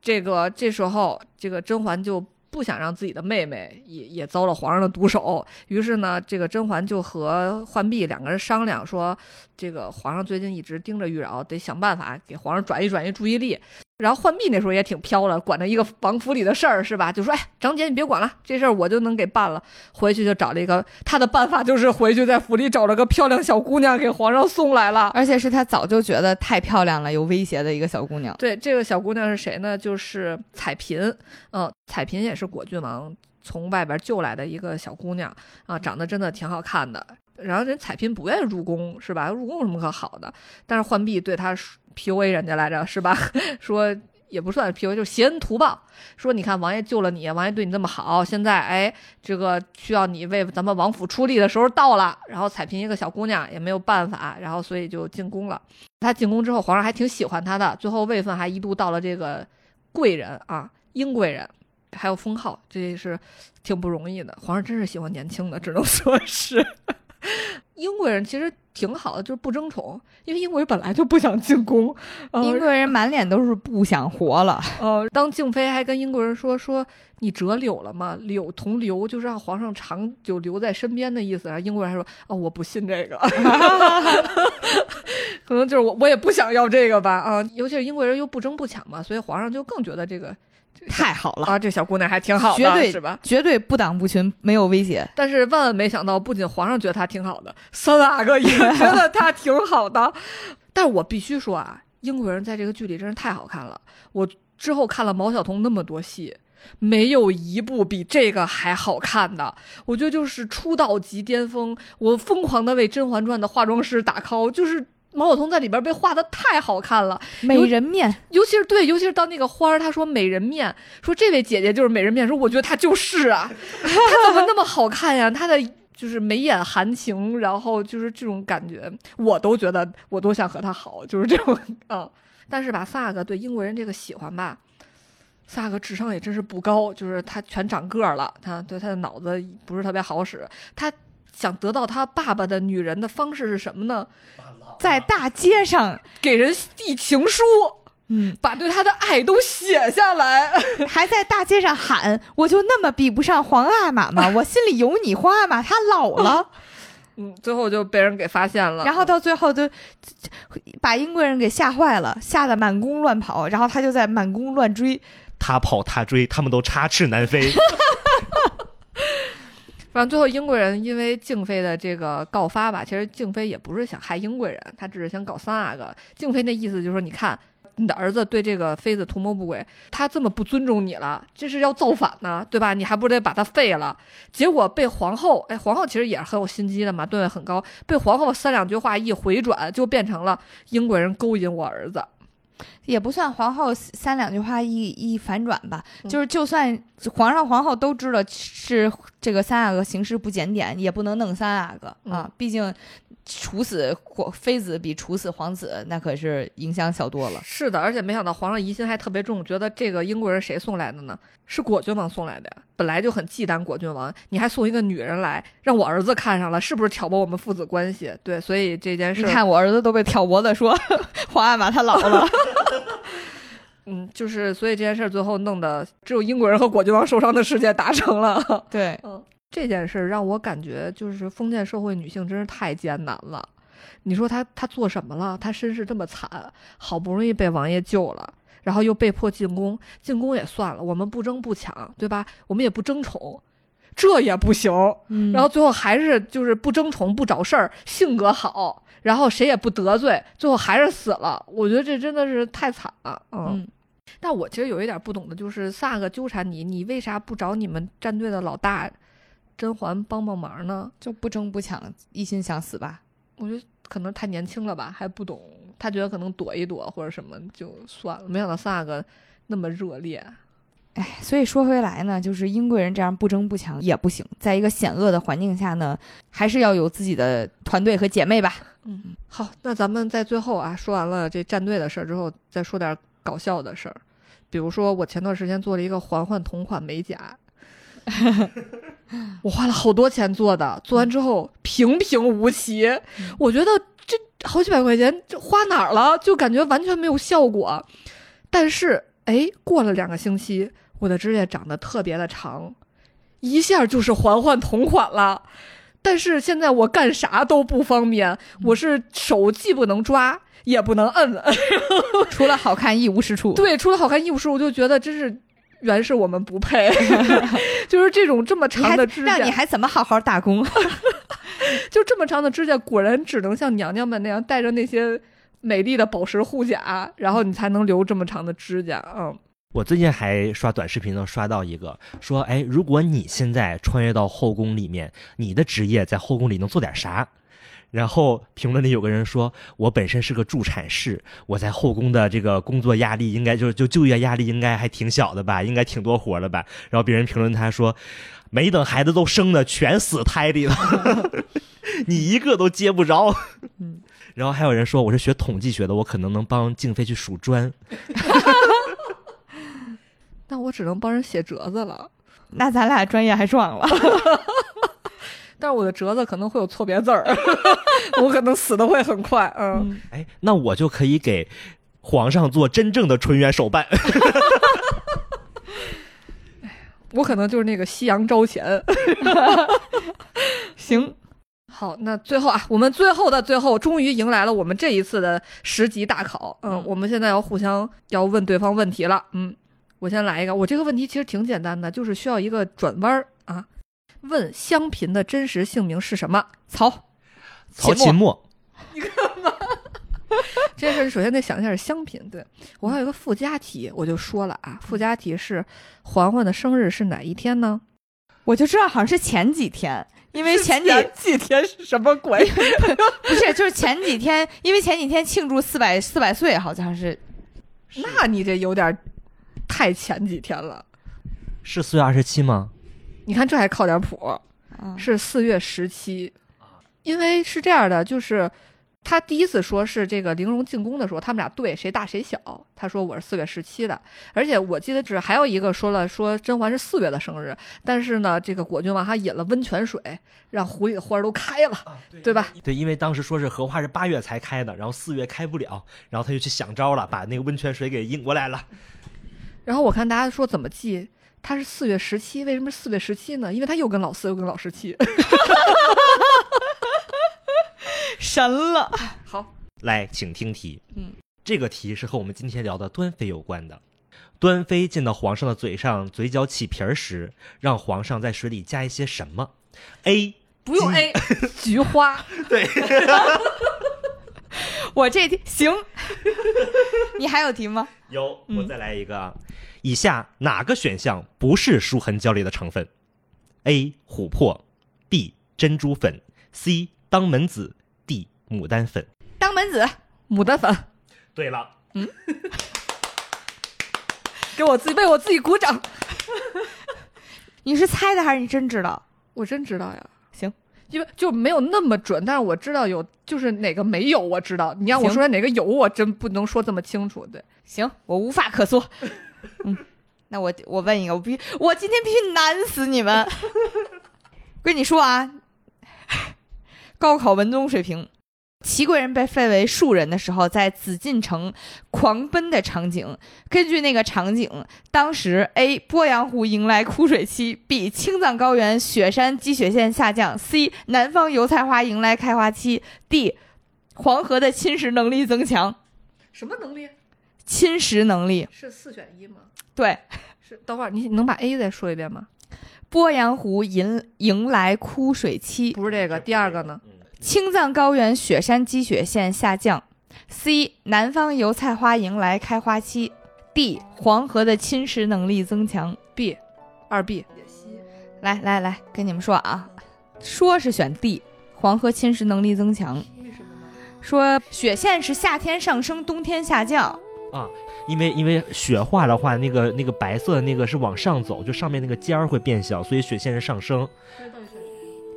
[SPEAKER 2] 这个这时候，这个甄嬛就。不想让自己的妹妹也也遭了皇上的毒手，于是呢，这个甄嬛就和浣碧两个人商量说，这个皇上最近一直盯着玉娆，得想办法给皇上转移转移注意力。然后浣碧那时候也挺飘了，管着一个王府里的事儿是吧？就说：“哎，张姐你别管了，这事儿我就能给办了。”回去就找了一个，他的办法就是回去在府里找了个漂亮小姑娘给皇上送来了，
[SPEAKER 1] 而且是他早就觉得太漂亮了，有威胁的一个小姑娘。
[SPEAKER 2] 对，这个小姑娘是谁呢？就是彩嫔。嗯，彩嫔也是果郡王从外边救来的一个小姑娘啊，长得真的挺好看的。然后人彩嫔不愿意入宫是吧？入宫有什么可好的？但是浣碧对她 PUA 人家来着是吧？说也不算 PUA，就挟恩图报。说你看王爷救了你，王爷对你这么好，现在哎，这个需要你为咱们王府出力的时候到了。然后彩嫔一个小姑娘也没有办法，然后所以就进宫了。她进宫之后，皇上还挺喜欢她的，最后位分还一度到了这个贵人啊，英贵人，还有封号，这也是挺不容易的。皇上真是喜欢年轻的，只能说是。英国人其实挺好的，就是不争宠，因为英国人本来就不想进宫。
[SPEAKER 1] 英国人满脸都是不想活了。
[SPEAKER 2] 呃，当静妃还跟英国人说说你折柳了吗？柳同留就是让皇上长久留在身边的意思。然后英国人还说哦，我不信这个，可能就是我我也不想要这个吧。啊，尤其是英国人又不争不抢嘛，所以皇上就更觉得这个。
[SPEAKER 1] 太好了
[SPEAKER 2] 啊！这小姑娘还挺好
[SPEAKER 1] 的，绝对
[SPEAKER 2] 是吧？
[SPEAKER 1] 绝对不党不群，没有威胁。
[SPEAKER 2] 但是万万没想到，不仅皇上觉得她挺好的，三阿哥也觉得她挺好的。但是我必须说啊，英国人在这个剧里真是太好看了。我之后看了毛晓彤那么多戏，没有一部比这个还好看的。我觉得就是出道即巅峰，我疯狂的为《甄嬛传》的化妆师打 call，就是。毛晓彤在里边被画的太好看了，
[SPEAKER 1] 美人面，
[SPEAKER 2] 尤其是对，尤其是到那个花儿，他说美人面，说这位姐姐就是美人面，说我觉得她就是啊，她怎么那么好看呀？她的就是眉眼含情，然后就是这种感觉，我都觉得我都想和她好，就是这种啊。但是吧，萨克对英国人这个喜欢吧，萨克智商也真是不高，就是他全长个儿了，他对他的脑子不是特别好使，他。想得到他爸爸的女人的方式是什么呢？
[SPEAKER 1] 在大街上，
[SPEAKER 2] 给人递情书，
[SPEAKER 1] 嗯，
[SPEAKER 2] 把对他的爱都写下来。
[SPEAKER 1] 还在大街上喊：“我就那么比不上皇阿玛吗？我心里有你，皇阿玛他老了。
[SPEAKER 2] 嗯，最后就被人给发现”了。
[SPEAKER 1] 然后到最后就把英国人给吓坏了，吓得满宫乱跑，然后他就在满宫乱追。
[SPEAKER 3] 他跑他追，他们都插翅难飞。
[SPEAKER 2] 反正最后英国人因为静妃的这个告发吧，其实静妃也不是想害英国人，他只是想搞三阿哥。静妃那意思就是说，你看你的儿子对这个妃子图谋不轨，他这么不尊重你了，这是要造反呢，对吧？你还不得把他废了？结果被皇后，哎，皇后其实也是很有心机的嘛，段位很高，被皇后三两句话一回转，就变成了英国人勾引我儿子。
[SPEAKER 1] 也不算皇后三两句话一一反转吧，
[SPEAKER 2] 嗯。
[SPEAKER 1] 就是就算皇上皇后都知道是这个三阿哥行事不检点，也不能弄三阿哥啊
[SPEAKER 2] 嗯，
[SPEAKER 1] 毕竟处死皇妃子比处死皇子那可是影响小多了。
[SPEAKER 2] 是的，而且没想到皇上疑心还特别重，觉得这个英国人谁送来的呢？是果郡王送来的呀。本来就很忌惮果郡王，你还送一个女人来，让我儿子看上了，是不是挑拨我们父子关系？对，所以这件事你，
[SPEAKER 1] 看我儿子都被挑拨的说 皇阿玛他老了，
[SPEAKER 2] 嗯，就是所以这件事最后弄得只有英国人和果郡王受伤的事件达成了。
[SPEAKER 1] 对，
[SPEAKER 2] 嗯，这件事让我感觉就是封建社会女性真是太艰难了。你说她她做什么了？她身世这么惨，好不容易被王爷救了，然后又被迫进宫，进宫也算了，我们不争不抢，对吧？我们也不争宠，这也不行。
[SPEAKER 1] 嗯
[SPEAKER 2] 然后最后还是就是不争宠不找事儿，性格好，然后谁也不得罪，最后还是死了。我觉得这真的是太惨了。嗯，
[SPEAKER 1] 嗯，
[SPEAKER 2] 但我其实有一点不懂的就是萨个纠缠你，你为啥不找你们战队的老大甄嬛帮帮忙呢？
[SPEAKER 1] 就不争不抢，一心想死吧。
[SPEAKER 2] 我觉得可能太年轻了吧，还不懂，他觉得可能躲一躲或者什么就算了。没想到萨个那么热烈。
[SPEAKER 1] 哎，所以说回来呢，就是英贵人这样不争不抢也不行，在一个险恶的环境下呢，还是要有自己的团队和姐妹吧。
[SPEAKER 2] 嗯，好，那咱们在最后啊，说完了这战队的事儿之后，再说点搞笑的事儿。比如说，我前段时间做了一个嬛嬛同款美甲，我花了好多钱做的，做完之后平平无奇。我觉得这好几百块钱这花哪儿了？就感觉完全没有效果。但是，哎，过了两个星期，我的指甲长得特别的长，一下就是嬛嬛同款了。但是现在我干啥都不方便，我是手既不能抓，也不能摁。
[SPEAKER 1] 除了好看一无是处。
[SPEAKER 2] 对，除了好看一无是处，我就觉得真是原是我们不配 就是这种这么长的指甲，
[SPEAKER 1] 让你还怎么好好打工？
[SPEAKER 2] 就这么长的指甲，果然只能像娘娘们那样带着那些美丽的宝石护甲，然后你才能留这么长的指甲。嗯，
[SPEAKER 3] 我最近还刷短视频呢，刷到一个说，哎，如果你现在穿越到后宫里面，你的职业在后宫里能做点啥？然后评论里有个人说，我本身是个助产士，我在后宫的这个工作压力应该就就就业压力应该还挺小的吧，应该挺多活的吧。然后别人评论他说，没等孩子都生呢，全死胎里了，你一个都接不着。
[SPEAKER 1] 嗯，
[SPEAKER 3] 然后还有人说我是学统计学的，我可能能帮静妃去数砖。
[SPEAKER 2] 那我只能帮人写折子了。
[SPEAKER 1] 那咱俩专业还撞了。
[SPEAKER 2] 但是我的折子可能会有错别字儿，我可能死的会很快。嗯，
[SPEAKER 3] 哎，那我就可以给皇上做真正的纯元手办。
[SPEAKER 2] 我可能就是那个西洋招钱。
[SPEAKER 1] 行，
[SPEAKER 2] 好，那最后啊，我们最后的最后，终于迎来了我们这一次的十级大考。嗯，
[SPEAKER 1] 嗯
[SPEAKER 2] 我们现在要互相要问对方问题了。嗯，我先来一个，我这个问题其实挺简单的，就是需要一个转弯儿啊。问香嫔的真实姓名是什么？
[SPEAKER 1] 曹
[SPEAKER 3] 曹秦墨，
[SPEAKER 2] 这件事首先得想一下是香嫔。对我还有一个附加题，我就说了啊，附加题是嬛嬛的生日是哪一天呢？
[SPEAKER 1] 我就知道好像是前几天，因为前几
[SPEAKER 2] 几天是什么鬼？
[SPEAKER 1] 不是就是前几天，因为前几天庆祝四百四百岁，好像是
[SPEAKER 2] 那你这有点太前几天了。
[SPEAKER 3] 是四月二十七吗？
[SPEAKER 2] 你看这还靠点谱。
[SPEAKER 1] 啊
[SPEAKER 2] 是四月十七，因为是这样的，就是他第一次说是这个玲珑进宫的时候，他们俩对谁大谁小。他说我是四月十七的，而且我记得只还有一个说了说甄嬛是四月的生日，但是呢，这个果郡王他引了温泉水，让湖里的花都开了，对吧？
[SPEAKER 3] 对，因为当时说是荷花是八月才开的，然后四月开不了，然后他就去想招了，把那个温泉水给引过来了。
[SPEAKER 2] 然后我看大家说怎么记，他是四月十七，为什么是四月十七呢？因为他又跟老四又跟老十七。
[SPEAKER 1] 神了。
[SPEAKER 2] 好，
[SPEAKER 3] 来，请听题。
[SPEAKER 1] 嗯，
[SPEAKER 3] 这个题是和我们今天聊的端妃有关的。端妃进到皇上的嘴上，嘴角起皮儿时，让皇上在水里加一些什么？A
[SPEAKER 2] 不用 A，菊花。
[SPEAKER 3] 对，
[SPEAKER 1] 我这题行，你还有题吗？
[SPEAKER 3] 有，
[SPEAKER 1] 嗯
[SPEAKER 3] 我再来一个啊。以下哪个选项不是舒痕胶里的成分？A. 琥珀，B. 珍珠粉，C. 当门子，D. 牡丹粉。
[SPEAKER 1] 当门子，
[SPEAKER 2] 牡丹粉，
[SPEAKER 3] 对了，嗯
[SPEAKER 2] 给我自己为我自己鼓掌。
[SPEAKER 1] 你是猜的还是你真知道？
[SPEAKER 2] 我真知道呀。
[SPEAKER 1] 行，
[SPEAKER 2] 因为就没有那么准，但是我知道有，就是哪个没有，我知道。你让我说哪个有，我真不能说这么清楚。对，
[SPEAKER 1] 行，我无话可说。嗯，那我我问一个，我必须我今天必须难死你们。我跟你说啊，高考文综水平，齐贵人被废为庶人的时候，在紫禁城狂奔的场景，根据那个场景，当时 A 鄱阳湖迎来枯水期，B 青藏高原雪山积雪线下降，C 南方油菜花迎来开花期，D 黄河的侵蚀能力增强。
[SPEAKER 2] 什么能力？
[SPEAKER 1] 侵蚀能力，
[SPEAKER 2] 是四选一吗？
[SPEAKER 1] 对，
[SPEAKER 2] 是。等会儿你你能把 A 再说一遍吗？
[SPEAKER 1] 鄱阳湖迎迎来枯水期，
[SPEAKER 2] 不是这个，第二个呢？
[SPEAKER 1] 青藏高原雪山积雪线下降。C. 南方油菜花迎来开花期。D. 黄河的侵蚀能力增强。
[SPEAKER 2] B，二 B。
[SPEAKER 1] 来来来，跟你们说啊，说是选 D，黄河侵蚀能力增强。
[SPEAKER 2] 为什么呢？
[SPEAKER 1] 说雪线是夏天上升，冬天下降。
[SPEAKER 3] 啊，因为因为雪化的话，那个那个白色的那个是往上走，就上面那个尖儿会变小，所以雪线是上升。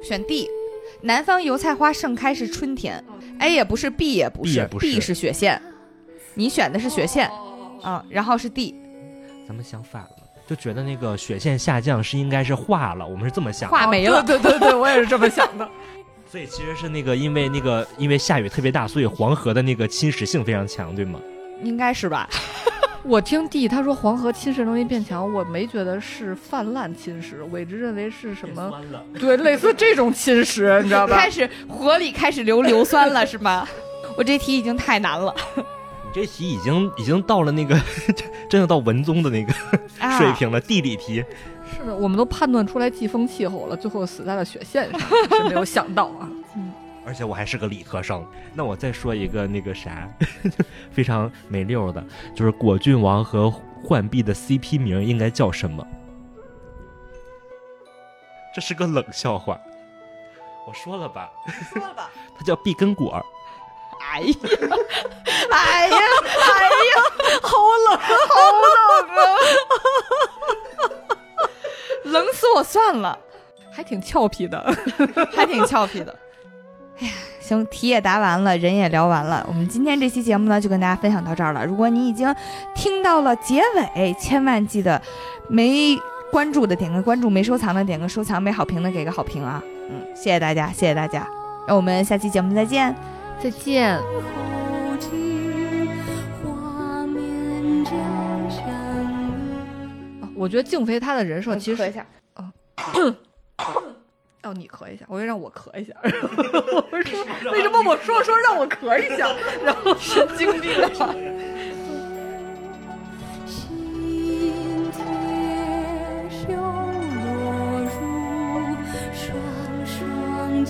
[SPEAKER 1] 选 D，南方油菜花盛开是春天。A 也不是，B 也不
[SPEAKER 3] B
[SPEAKER 1] 是
[SPEAKER 3] 也不是
[SPEAKER 1] 是雪线。你选的是雪线啊，然后是 D，
[SPEAKER 3] 咱们想反了，就觉得那个雪线下降是应该是化了，我们是这么想的。
[SPEAKER 1] 化没了。
[SPEAKER 2] 对对对对，我也是这么想的。
[SPEAKER 3] 所以其实是那个因为那个因为下雨特别大，所以黄河的那个侵蚀性非常强，对吗？
[SPEAKER 1] 应该是吧？
[SPEAKER 2] 我听 D 他说黄河侵蚀能力变强，我没觉得是泛滥侵蚀，我一直认为是什么？对，类似这种侵蚀，你知道吧
[SPEAKER 1] 开？始河里开始流硫酸了，是吗？我这题已经太难了
[SPEAKER 3] 你 这题已经已经到了那个 真的到文综的那个
[SPEAKER 1] 啊！
[SPEAKER 3] 水平了，地理题。
[SPEAKER 2] 是的，我们都判断出来季风气候了，最后死在了雪线上，是没有想到啊。
[SPEAKER 3] 而且我还是个理科生。那我再说一个那个啥，非常没溜的，就是果郡王和浣碧的 CP 名应该叫什么？这是个冷笑话，我说了吧，
[SPEAKER 1] 说了吧。
[SPEAKER 3] 它叫碧根果儿。
[SPEAKER 1] 哎呀，哎呀，哎呀，好冷，好冷啊！冷死我算了，
[SPEAKER 2] 还挺俏皮的。
[SPEAKER 1] 还挺俏皮的。哎呀，行，题也答完了，人也聊完了。我们今天这期节目呢，就跟大家分享到这儿了。如果你已经听到了结尾，千万记得没关注的点个关注，没收藏的点个收藏，没好评的给个好评啊！嗯，谢谢大家，谢谢大家。那我们下期节目再见。
[SPEAKER 2] 再见。我觉得静妃她的人设其实
[SPEAKER 1] 咳 一下，
[SPEAKER 2] 哦，你咳一下，我就让我咳一下。我 说为什么我说说让我咳一下，然后神经病啊！
[SPEAKER 4] 心贴绣落入双双